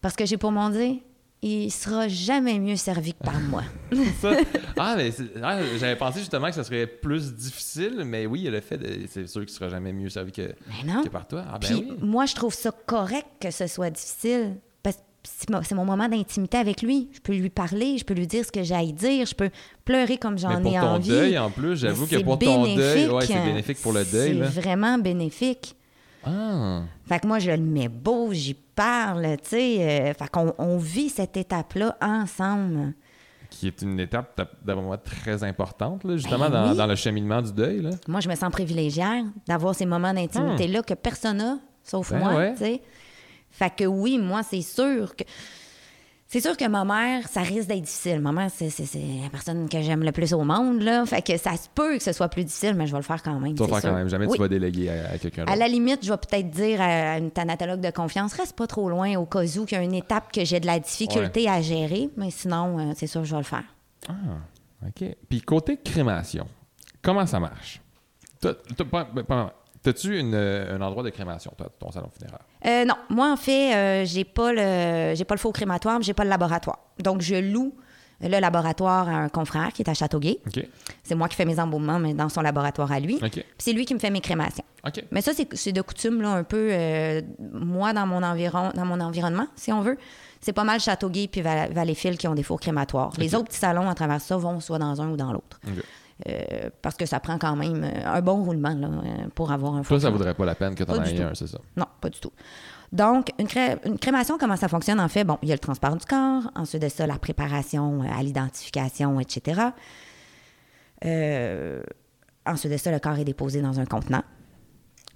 S2: Parce que j'ai pour mon dire, il sera jamais mieux servi que par moi.
S1: Ça- ah, mais ah, j'avais pensé justement que ça serait plus difficile, mais oui, il y a le fait de. C'est sûr qu'il sera jamais mieux servi que,
S2: non.
S1: que par toi. Ah, ben
S2: Puis
S1: oui.
S2: moi, je trouve ça correct que ce soit difficile. Parce que c'est mo- c'est mon moment d'intimité avec lui. Je peux lui parler, je peux lui dire ce que j'ai à dire, je peux pleurer comme j'en
S1: pour
S2: ai
S1: ton
S2: envie.
S1: deuil, en plus, j'avoue que pour ton deuil, ouais, c'est bénéfique pour le deuil.
S2: C'est vraiment bénéfique.
S1: Ah.
S2: Fait que moi, je le mets beau, j'y parle, tu sais. euh, fait qu'on on vit cette étape-là ensemble.
S1: Qui est une étape, d'après moi, très importante, là, justement,
S2: Ben
S1: dans,
S2: oui.
S1: dans le cheminement du deuil. Là.
S2: Moi, je me sens privilégiée d'avoir ces moments d'intimité-là que personne n'a, sauf
S1: Ben
S2: moi,
S1: ouais.
S2: tu sais. Fait que oui, moi, c'est sûr que... C'est sûr que ma mère, ça risque d'être difficile. Ma mère, c'est la personne que j'aime le plus au monde, là. Fait que ça se peut que ce soit plus difficile, mais je vais le faire quand même.
S1: Tu vas faire
S2: sûr.
S1: quand même. Jamais
S2: Oui.
S1: tu vas déléguer à, à quelqu'un
S2: À la limite, je vais peut-être dire à une thanatologue de confiance, reste pas trop loin au cas où qu'il y a une étape que j'ai de la difficulté à gérer, mais sinon, euh, c'est sûr, je vais le faire.
S1: Ah, OK. Puis côté crémation, comment ça marche? Pas- pas- T'as-tu euh, un endroit de crémation, toi, ton salon funéraire?
S2: Euh, non, moi en fait, euh, j'ai pas le j'ai pas le faux crématoire, mais j'ai pas le laboratoire. Donc je loue le laboratoire à un confrère qui est à Châteauguay. C'est moi qui fais mes embaumements, mais dans son laboratoire à lui. Puis c'est lui qui me fait mes crémations. Mais ça, c'est de coutume, là, un peu, euh, moi, dans mon, environ, dans mon environnement, si on veut. C'est pas mal Châteauguay puis Val- Valleyfield qui ont des faux crématoires. Les autres petits salons à travers ça vont soit dans un ou dans l'autre. Euh, parce que ça prend quand même euh, un bon roulement là, euh, pour avoir un
S1: Toi, ça vaudrait pas la peine que tu en aies un, c'est ça?
S2: Non, pas du tout. Donc, une, cré- une crémation, comment ça fonctionne? En fait, bon, il y a le transport du corps, ensuite de ça, la préparation à l'identification, etc. Euh, ensuite de ça, le corps est déposé dans un contenant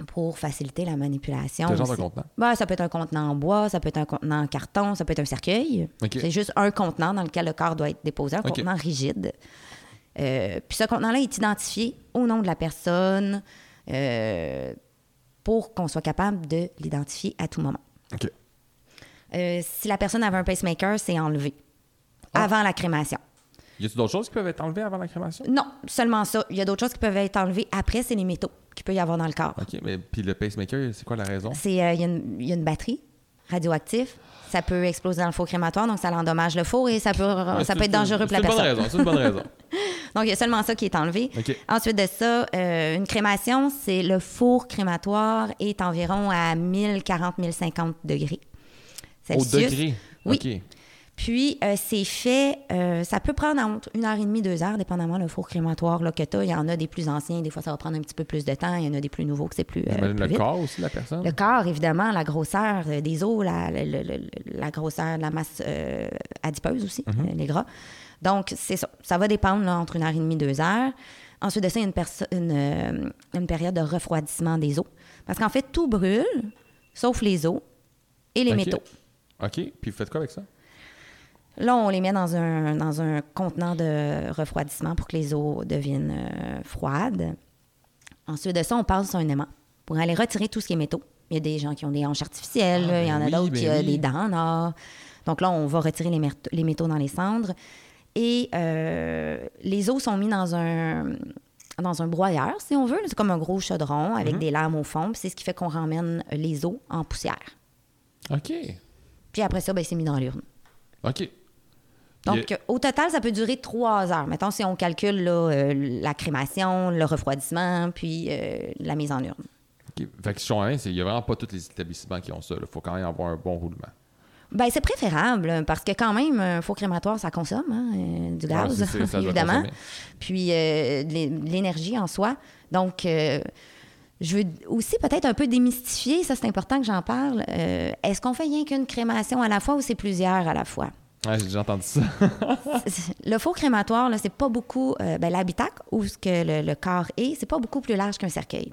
S2: pour faciliter la manipulation.
S1: Quel genre de contenant?
S2: Ben, ça peut être un contenant en bois, ça peut être un contenant en carton, ça peut être un cercueil. C'est juste un contenant dans lequel le corps doit être déposé, un contenant rigide. Euh, puis ce contenant-là est identifié au nom de la personne euh, pour qu'on soit capable de l'identifier à tout moment.
S1: OK.
S2: Euh, si la personne avait un pacemaker, c'est enlevé
S1: Ah.
S2: avant la crémation.
S1: Y a-t-il d'autres choses qui peuvent être enlevées avant la crémation?
S2: Non, seulement ça. Il y a d'autres choses qui peuvent être enlevées après, c'est les métaux qu'il peut y avoir dans le corps.
S1: OK, mais puis le pacemaker, c'est quoi la raison?
S2: C'est, euh, il, y a une, il y a une batterie radioactive. Ça peut exploser dans le faux crématoire, donc ça l'endommage le four et ça peut,
S1: Ouais,
S2: ça peut être dangereux pour la personne.
S1: raison, c'est une bonne raison.
S2: Donc, il y a seulement ça qui est enlevé. Ensuite de ça, euh, une crémation, c'est le four crématoire est environ à 1040-1050 degrés
S1: Au
S2: Celsius.
S1: degré?
S2: Oui.
S1: OK.
S2: Puis, euh, c'est fait, euh, ça peut prendre entre une heure et demie, deux heures, dépendamment le four crématoire là, que tu as. Il y en a des plus anciens, des fois ça va prendre un petit peu plus de temps. Il y en a des plus nouveaux que c'est plus, euh, plus
S1: le
S2: vite.
S1: corps aussi de la personne?
S2: Le corps, évidemment, la grosseur des os, la, grosseur de la masse adipeuse aussi,
S1: Mhm.
S2: les gras. Donc, c'est ça. Ça va dépendre là, entre une heure et demie, deux heures. Ensuite de ça, il y a une, une, une période de refroidissement des os. Parce qu'en fait, tout brûle, sauf les os et les métaux.
S1: OK. Puis vous faites quoi avec ça?
S2: Là, on les met dans un, dans un contenant de refroidissement pour que les eaux deviennent euh, froides. Ensuite de ça, on passe sur un aimant pour aller retirer tout ce qui est métaux. Il y a des gens qui ont des hanches artificielles,
S1: Ah,
S2: il y en
S1: ben
S2: a
S1: oui,
S2: d'autres
S1: ben
S2: qui ont
S1: oui.
S2: des dents en or. Donc là, on va retirer les, métaux- les métaux dans les cendres. Et euh, les os sont mis dans un, dans un broyeur, si on veut. C'est comme un gros chaudron
S1: Mhm.
S2: avec des lames au fond. C'est ce qui fait qu'on ramène les os en poussière.
S1: OK.
S2: Puis après ça, ben, c'est mis dans l'urne.
S1: OK.
S2: Donc, au total, ça peut durer trois heures. Mettons, si on calcule là, euh, la crémation, le refroidissement, puis euh, la mise en urne.
S1: OK. Fait que si je comprends il n'y a vraiment pas tous les établissements qui ont ça. Il faut quand même avoir un bon roulement.
S2: Ben, c'est préférable parce que quand même, un faux crématoire, ça consomme hein, euh, du
S1: Ouais,
S2: gaz,
S1: c'est- c'est-
S2: évidemment. Puis euh, de l'é- de l'énergie en soi. Donc, euh, je veux aussi peut-être un peu démystifier, ça c'est important que j'en parle. Euh, Est-ce qu'on fait rien qu'une crémation à la fois ou c'est plusieurs à la fois?
S1: Ouais, j'ai déjà entendu ça.
S2: le faux crématoire, là, c'est pas beaucoup. euh, ben, l'habitacle, où ce que le, le corps est, c'est pas beaucoup plus large qu'un cercueil.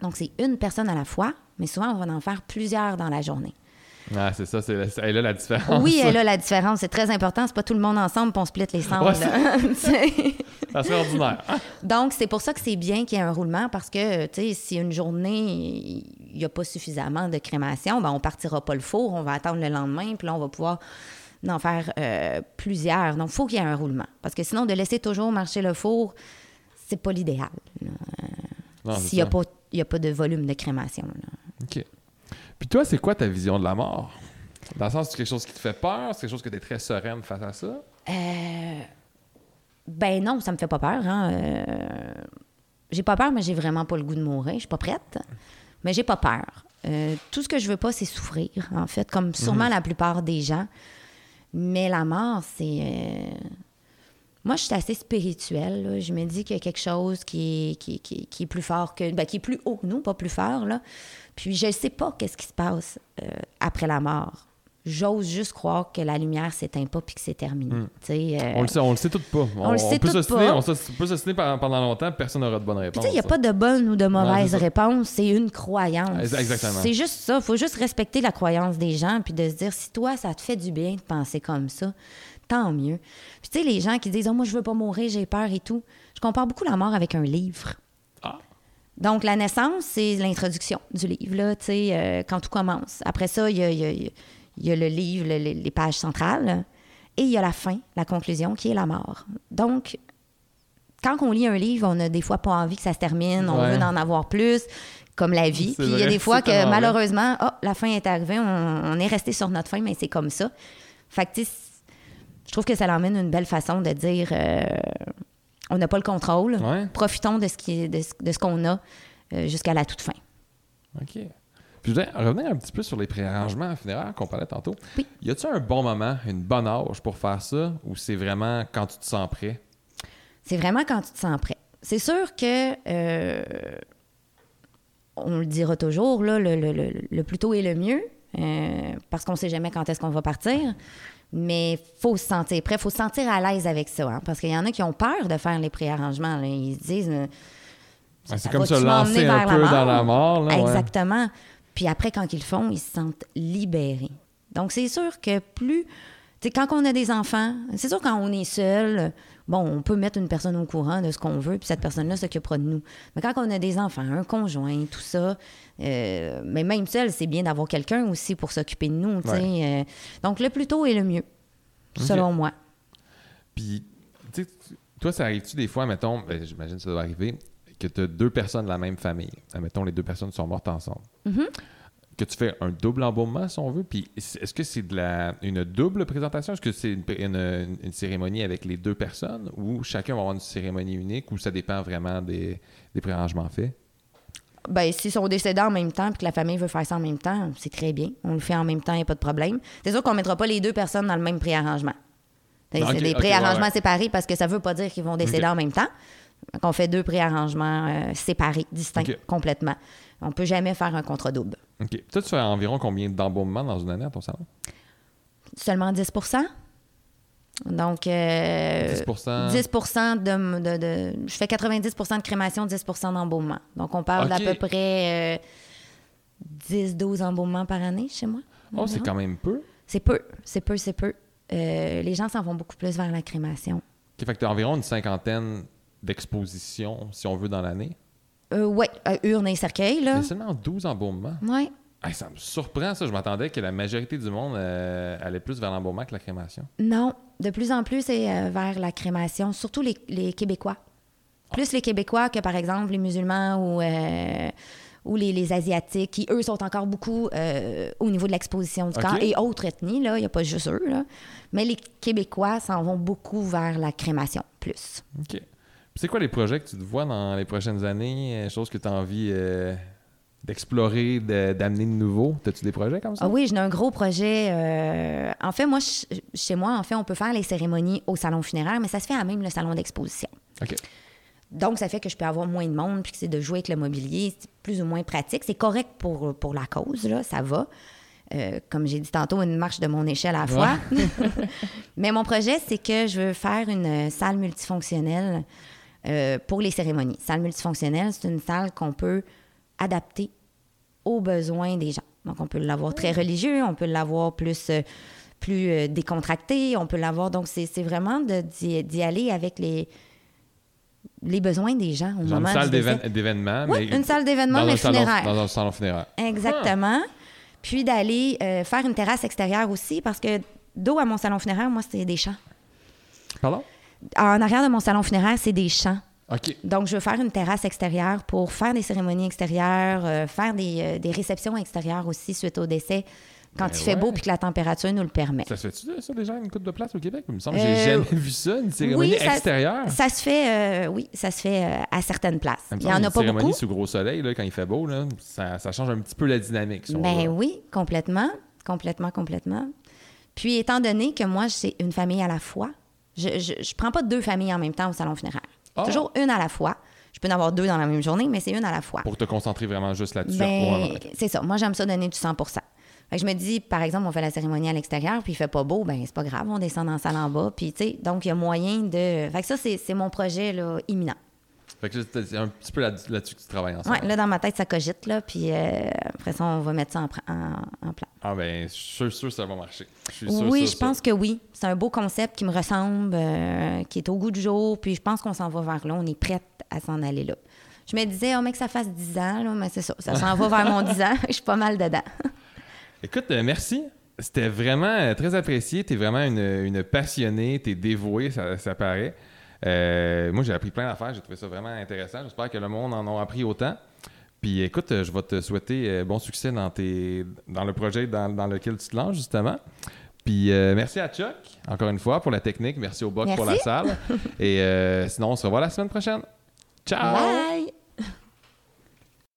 S2: Donc, c'est une personne à la fois, mais souvent, on va en faire plusieurs dans la journée.
S1: Ouais, c'est ça, c'est c'est- elle a la différence.
S2: Oui, elle a la différence. C'est très important. C'est pas tout le monde ensemble qu'on split les cendres.
S1: Ouais, serait ordinaire.
S2: Donc, c'est pour ça que c'est bien qu'il y ait un roulement parce que, tu sais, si une journée, il il n'y a pas suffisamment de crémation, ben on partira pas le four, on va attendre le lendemain, puis là, on va pouvoir en faire euh, plusieurs. Donc, il faut qu'il y ait un roulement. Parce que sinon, de laisser toujours marcher le four, c'est pas l'idéal. S'il n'y a, pas- il y a pas de volume de crémation. là.
S1: OK. Puis toi, c'est quoi ta vision de la mort? Dans le sens, c'est quelque chose qui te fait peur? C'est quelque chose que tu es très sereine face à ça?
S2: Euh, ben non, ça me fait pas peur. Hein. Euh, j'ai pas peur, mais j'ai vraiment pas le goût de mourir. Je suis pas prête. Mais j'ai pas peur. Euh, tout ce que je veux pas, c'est souffrir, en fait, comme sûrement la plupart des gens. Mais la mort, c'est. euh, Moi, je suis assez spirituelle. Je me dis qu'il y a quelque chose qui est, qui, qui- qui est plus fort que. ben, qui est plus haut que nous, pas plus fort. Puis je sais pas qu'est-ce qui se passe euh, après la mort. J'ose juste croire que la lumière s'éteint pas puis que c'est terminé. Sais, euh,
S1: On le sait, on le sait tout pas. On,
S2: le sait
S1: peut s'ostiner-
S2: pas.
S1: On peut pendant, pendant longtemps, personne n'aura de bonne réponse.
S2: il n'y a pas de bonne ou de mauvaise
S1: ça.
S2: réponse, c'est une croyance.
S1: Ex- exactement.
S2: C'est juste ça. Il faut juste respecter la croyance des gens puis de se dire si toi, ça te fait du bien de penser comme ça, tant mieux. Puis, tu sais, les gens qui disent oh, moi, je veux pas mourir, j'ai peur et tout. Je compare beaucoup la mort avec un livre.
S1: Ah.
S2: Donc, la naissance, c'est l'introduction du livre, là, tu sais, euh, quand tout commence. Après ça, il y a, il y a- il y a le livre, le- le- les pages centrales, et il y a la fin, la conclusion, qui est la mort. Donc, quand on lit un livre, on a des fois pas envie que ça se termine, on
S1: Ouais.
S2: veut en avoir plus, comme la vie. Puis il y a des fois que malheureusement, ah, la fin est arrivée, on, on est resté sur notre fin, mais c'est comme ça. Fait que, je trouve que ça l'emmène une belle façon de dire euh, on n'a pas le contrôle,
S1: Ouais.
S2: profitons de ce qui- de ce, de ce qu'on a euh, jusqu'à la toute fin.
S1: OK. Puis je revenir un petit peu sur les préarrangements funéraires qu'on parlait tantôt.
S2: Oui.
S1: Y a-tu un bon moment, une bonne âge pour faire ça ou c'est vraiment quand tu te sens prêt?
S2: C'est vraiment quand tu te sens prêt. C'est sûr que, euh, on le dira toujours, là, le, le- le- le plus tôt est le mieux, euh, parce qu'on ne sait jamais quand est-ce qu'on va partir. Mais faut se sentir prêt, faut se sentir à l'aise avec ça. hein, parce qu'il y en a qui ont peur de faire les préarrangements. là. Ils se disent, euh,
S1: Ah, c'est comme se lancer un peu
S2: la
S1: dans la mort. Là, ouais.
S2: Puis après, quand ils le font, ils se sentent libérés. Donc, c'est sûr que plus. Tu quand on a des enfants, c'est sûr quand on est seul, bon, on peut mettre une personne au courant de ce qu'on veut, puis cette personne-là s'occupera de nous. Mais quand on a des enfants, un conjoint, tout ça, euh, mais même seul, c'est bien d'avoir quelqu'un aussi pour s'occuper de nous, tu sais. euh. donc, le plus tôt est le mieux, selon moi.
S1: Puis, tu sais, toi, ça arrive-tu des fois, mettons, ben, j'imagine que ça doit arriver, que tu as deux personnes de la même famille. Mettons, les deux personnes sont mortes ensemble.
S2: Mm-hmm.
S1: Que tu fais un double embaumement, si on veut. Puis, est-ce que c'est de la, une double présentation? Est-ce que c'est une, une- une cérémonie avec les deux personnes ou chacun va avoir une cérémonie unique ou ça dépend vraiment des, des préarrangements faits?
S2: Ben, s'ils sont décédés en même temps puis que la famille veut faire ça en même temps, c'est très bien. On le fait en même temps, il n'y a pas de problème. C'est sûr qu'on ne mettra pas les deux personnes dans le même préarrangement. C'est des préarrangements
S1: ouais, ouais.
S2: séparés parce que ça ne veut pas dire qu'ils vont décéder en même temps. Donc, on fait deux préarrangements euh, séparés, distincts complètement. On ne peut jamais faire un contre-double.
S1: OK. Toi, tu fais environ combien d'embaumements dans une année à ton salon?
S2: Seulement 10% Donc, euh,
S1: 10
S2: 10 de, de- de- Je fais 90% de crémation, 10% d'embaumement. Donc, on parle d'à peu près 10-12 embaumements par année chez moi.
S1: Oh, c'est quand même peu.
S2: C'est peu, c'est peu, c'est peu. Euh, les gens s'en vont beaucoup plus vers la crémation.
S1: OK, fait que tu as environ une cinquantaine d'expositions, si on veut, dans l'année?
S2: Euh, oui, urne et cercueil, là.
S1: Mais seulement 12 embaumements.
S2: Oui.
S1: Hey, ça me surprend, ça. Je m'attendais que la majorité du monde euh, allait plus vers l'embaumement que la crémation.
S2: Non, de plus en plus, c'est euh, vers la crémation, surtout les, les Québécois. Plus les Québécois que, par exemple, les musulmans ou, euh, ou les, les Asiatiques, qui, eux, sont encore beaucoup au niveau de l'exposition du corps. Et autres ethnies, il n'y a pas juste eux, là. Mais les Québécois s'en vont beaucoup vers la crémation, plus.
S1: OK. C'est quoi les projets que tu te vois dans les prochaines années? euh, Choses que tu as envie euh, d'explorer, de- d'amener de nouveau? As-tu des projets comme ça?
S2: Ah oui, j'ai un gros projet. euh, en fait, moi, ch- chez moi, en fait, on peut faire les cérémonies au salon funéraire, mais ça se fait à même le salon d'exposition.
S1: OK.
S2: Donc, ça fait que je peux avoir moins de monde, puis que c'est de jouer avec le mobilier, c'est plus ou moins pratique. C'est correct pour, pour la cause, là, ça va. Euh, comme j'ai dit tantôt, une marche de mon échelle à la fois. Mais mon projet, c'est que je veux faire une salle multifonctionnelle euh, pour les cérémonies. Salle multifonctionnelle, c'est une salle qu'on peut adapter aux besoins des gens. Donc, on peut l'avoir très religieux, on peut l'avoir plus, euh, plus euh, décontracté, on peut l'avoir... Donc, c'est c'est vraiment d'y aller avec les les besoins des gens au
S1: Genre
S2: moment
S1: une salle d'événement,
S2: Oui,
S1: mais
S2: une salle d'événement, mais
S1: un salon-
S2: funéraire.
S1: Dans un salon funéraire.
S2: Exactement. Puis d'aller euh, faire une terrasse extérieure aussi, parce que dos à mon salon funéraire, moi, c'est des champs.
S1: Pardon?
S2: En arrière de mon salon funéraire, c'est des champs. Donc, je veux faire une terrasse extérieure pour faire des cérémonies extérieures, euh, faire des, euh, des réceptions extérieures aussi suite au décès, quand
S1: Ben
S2: il fait beau puis que la température nous le permet.
S1: Ça se fait-tu, ça, déjà, une coupe de place au Québec? Il me semble que
S2: Euh,
S1: j'ai jamais vu ça, une cérémonie
S2: oui, ça-
S1: extérieure.
S2: Ça se fait, euh, oui, ça se fait à certaines places. Il n'y en a
S1: une
S2: pas
S1: cérémonie
S2: beaucoup.
S1: sous gros soleil, là, quand il fait beau, là, ça, ça change un petit peu la dynamique. si
S2: Ben oui, complètement, complètement, complètement. Puis, étant donné que moi, c'est une famille à la fois, je, je prends pas deux familles en même temps au salon funéraire.
S1: Ah.
S2: Toujours une à la fois. Je peux en avoir deux dans la même journée, mais c'est une à la fois.
S1: Pour te concentrer vraiment juste là-dessus.
S2: Ben, c'est ça. Moi, j'aime ça donner du 100 Fait que je me dis, par exemple, on fait la cérémonie à l'extérieur, puis il fait pas beau, ben c'est pas grave, on descend dans la salle en bas, puis tu sais, donc il y a moyen de... Fait que ça, c'est c'est mon projet, là, imminent.
S1: Fait que c'est un petit peu là- là-dessus que tu travailles ensemble.
S2: Ouais, là, dans ma tête, ça cogite, là, puis euh, après ça, on va mettre ça en, pr- en, en plan.
S1: Ah ben, je suis sûr, que ça va marcher. Je suis sûr,
S2: Oui,
S1: sûr,
S2: je
S1: sûr.
S2: pense que oui. C'est un beau concept qui me ressemble, euh, qui est au goût du jour, puis je pense qu'on s'en va vers là. On est prête à s'en aller là. Je me disais, oh, que ça fasse 10 ans, là, mais c'est ça. Ça s'en va vers mon 10 ans. Je suis pas mal dedans.
S1: Écoute, euh, merci. C'était vraiment très apprécié. Tu es vraiment une, une passionnée, tu es dévouée, ça, ça paraît. Euh, moi, j'ai appris plein d'affaires. J'ai trouvé ça vraiment intéressant. J'espère que le monde en a appris autant. Puis écoute, euh, je vais te souhaiter euh, bon succès dans, tes, dans le projet dans, dans lequel tu te lances, justement. Puis euh, merci à Chuck, encore une fois, pour la technique. Merci au Boc pour la salle. Et euh, sinon, on se revoit la semaine prochaine. Ciao!
S2: Bye!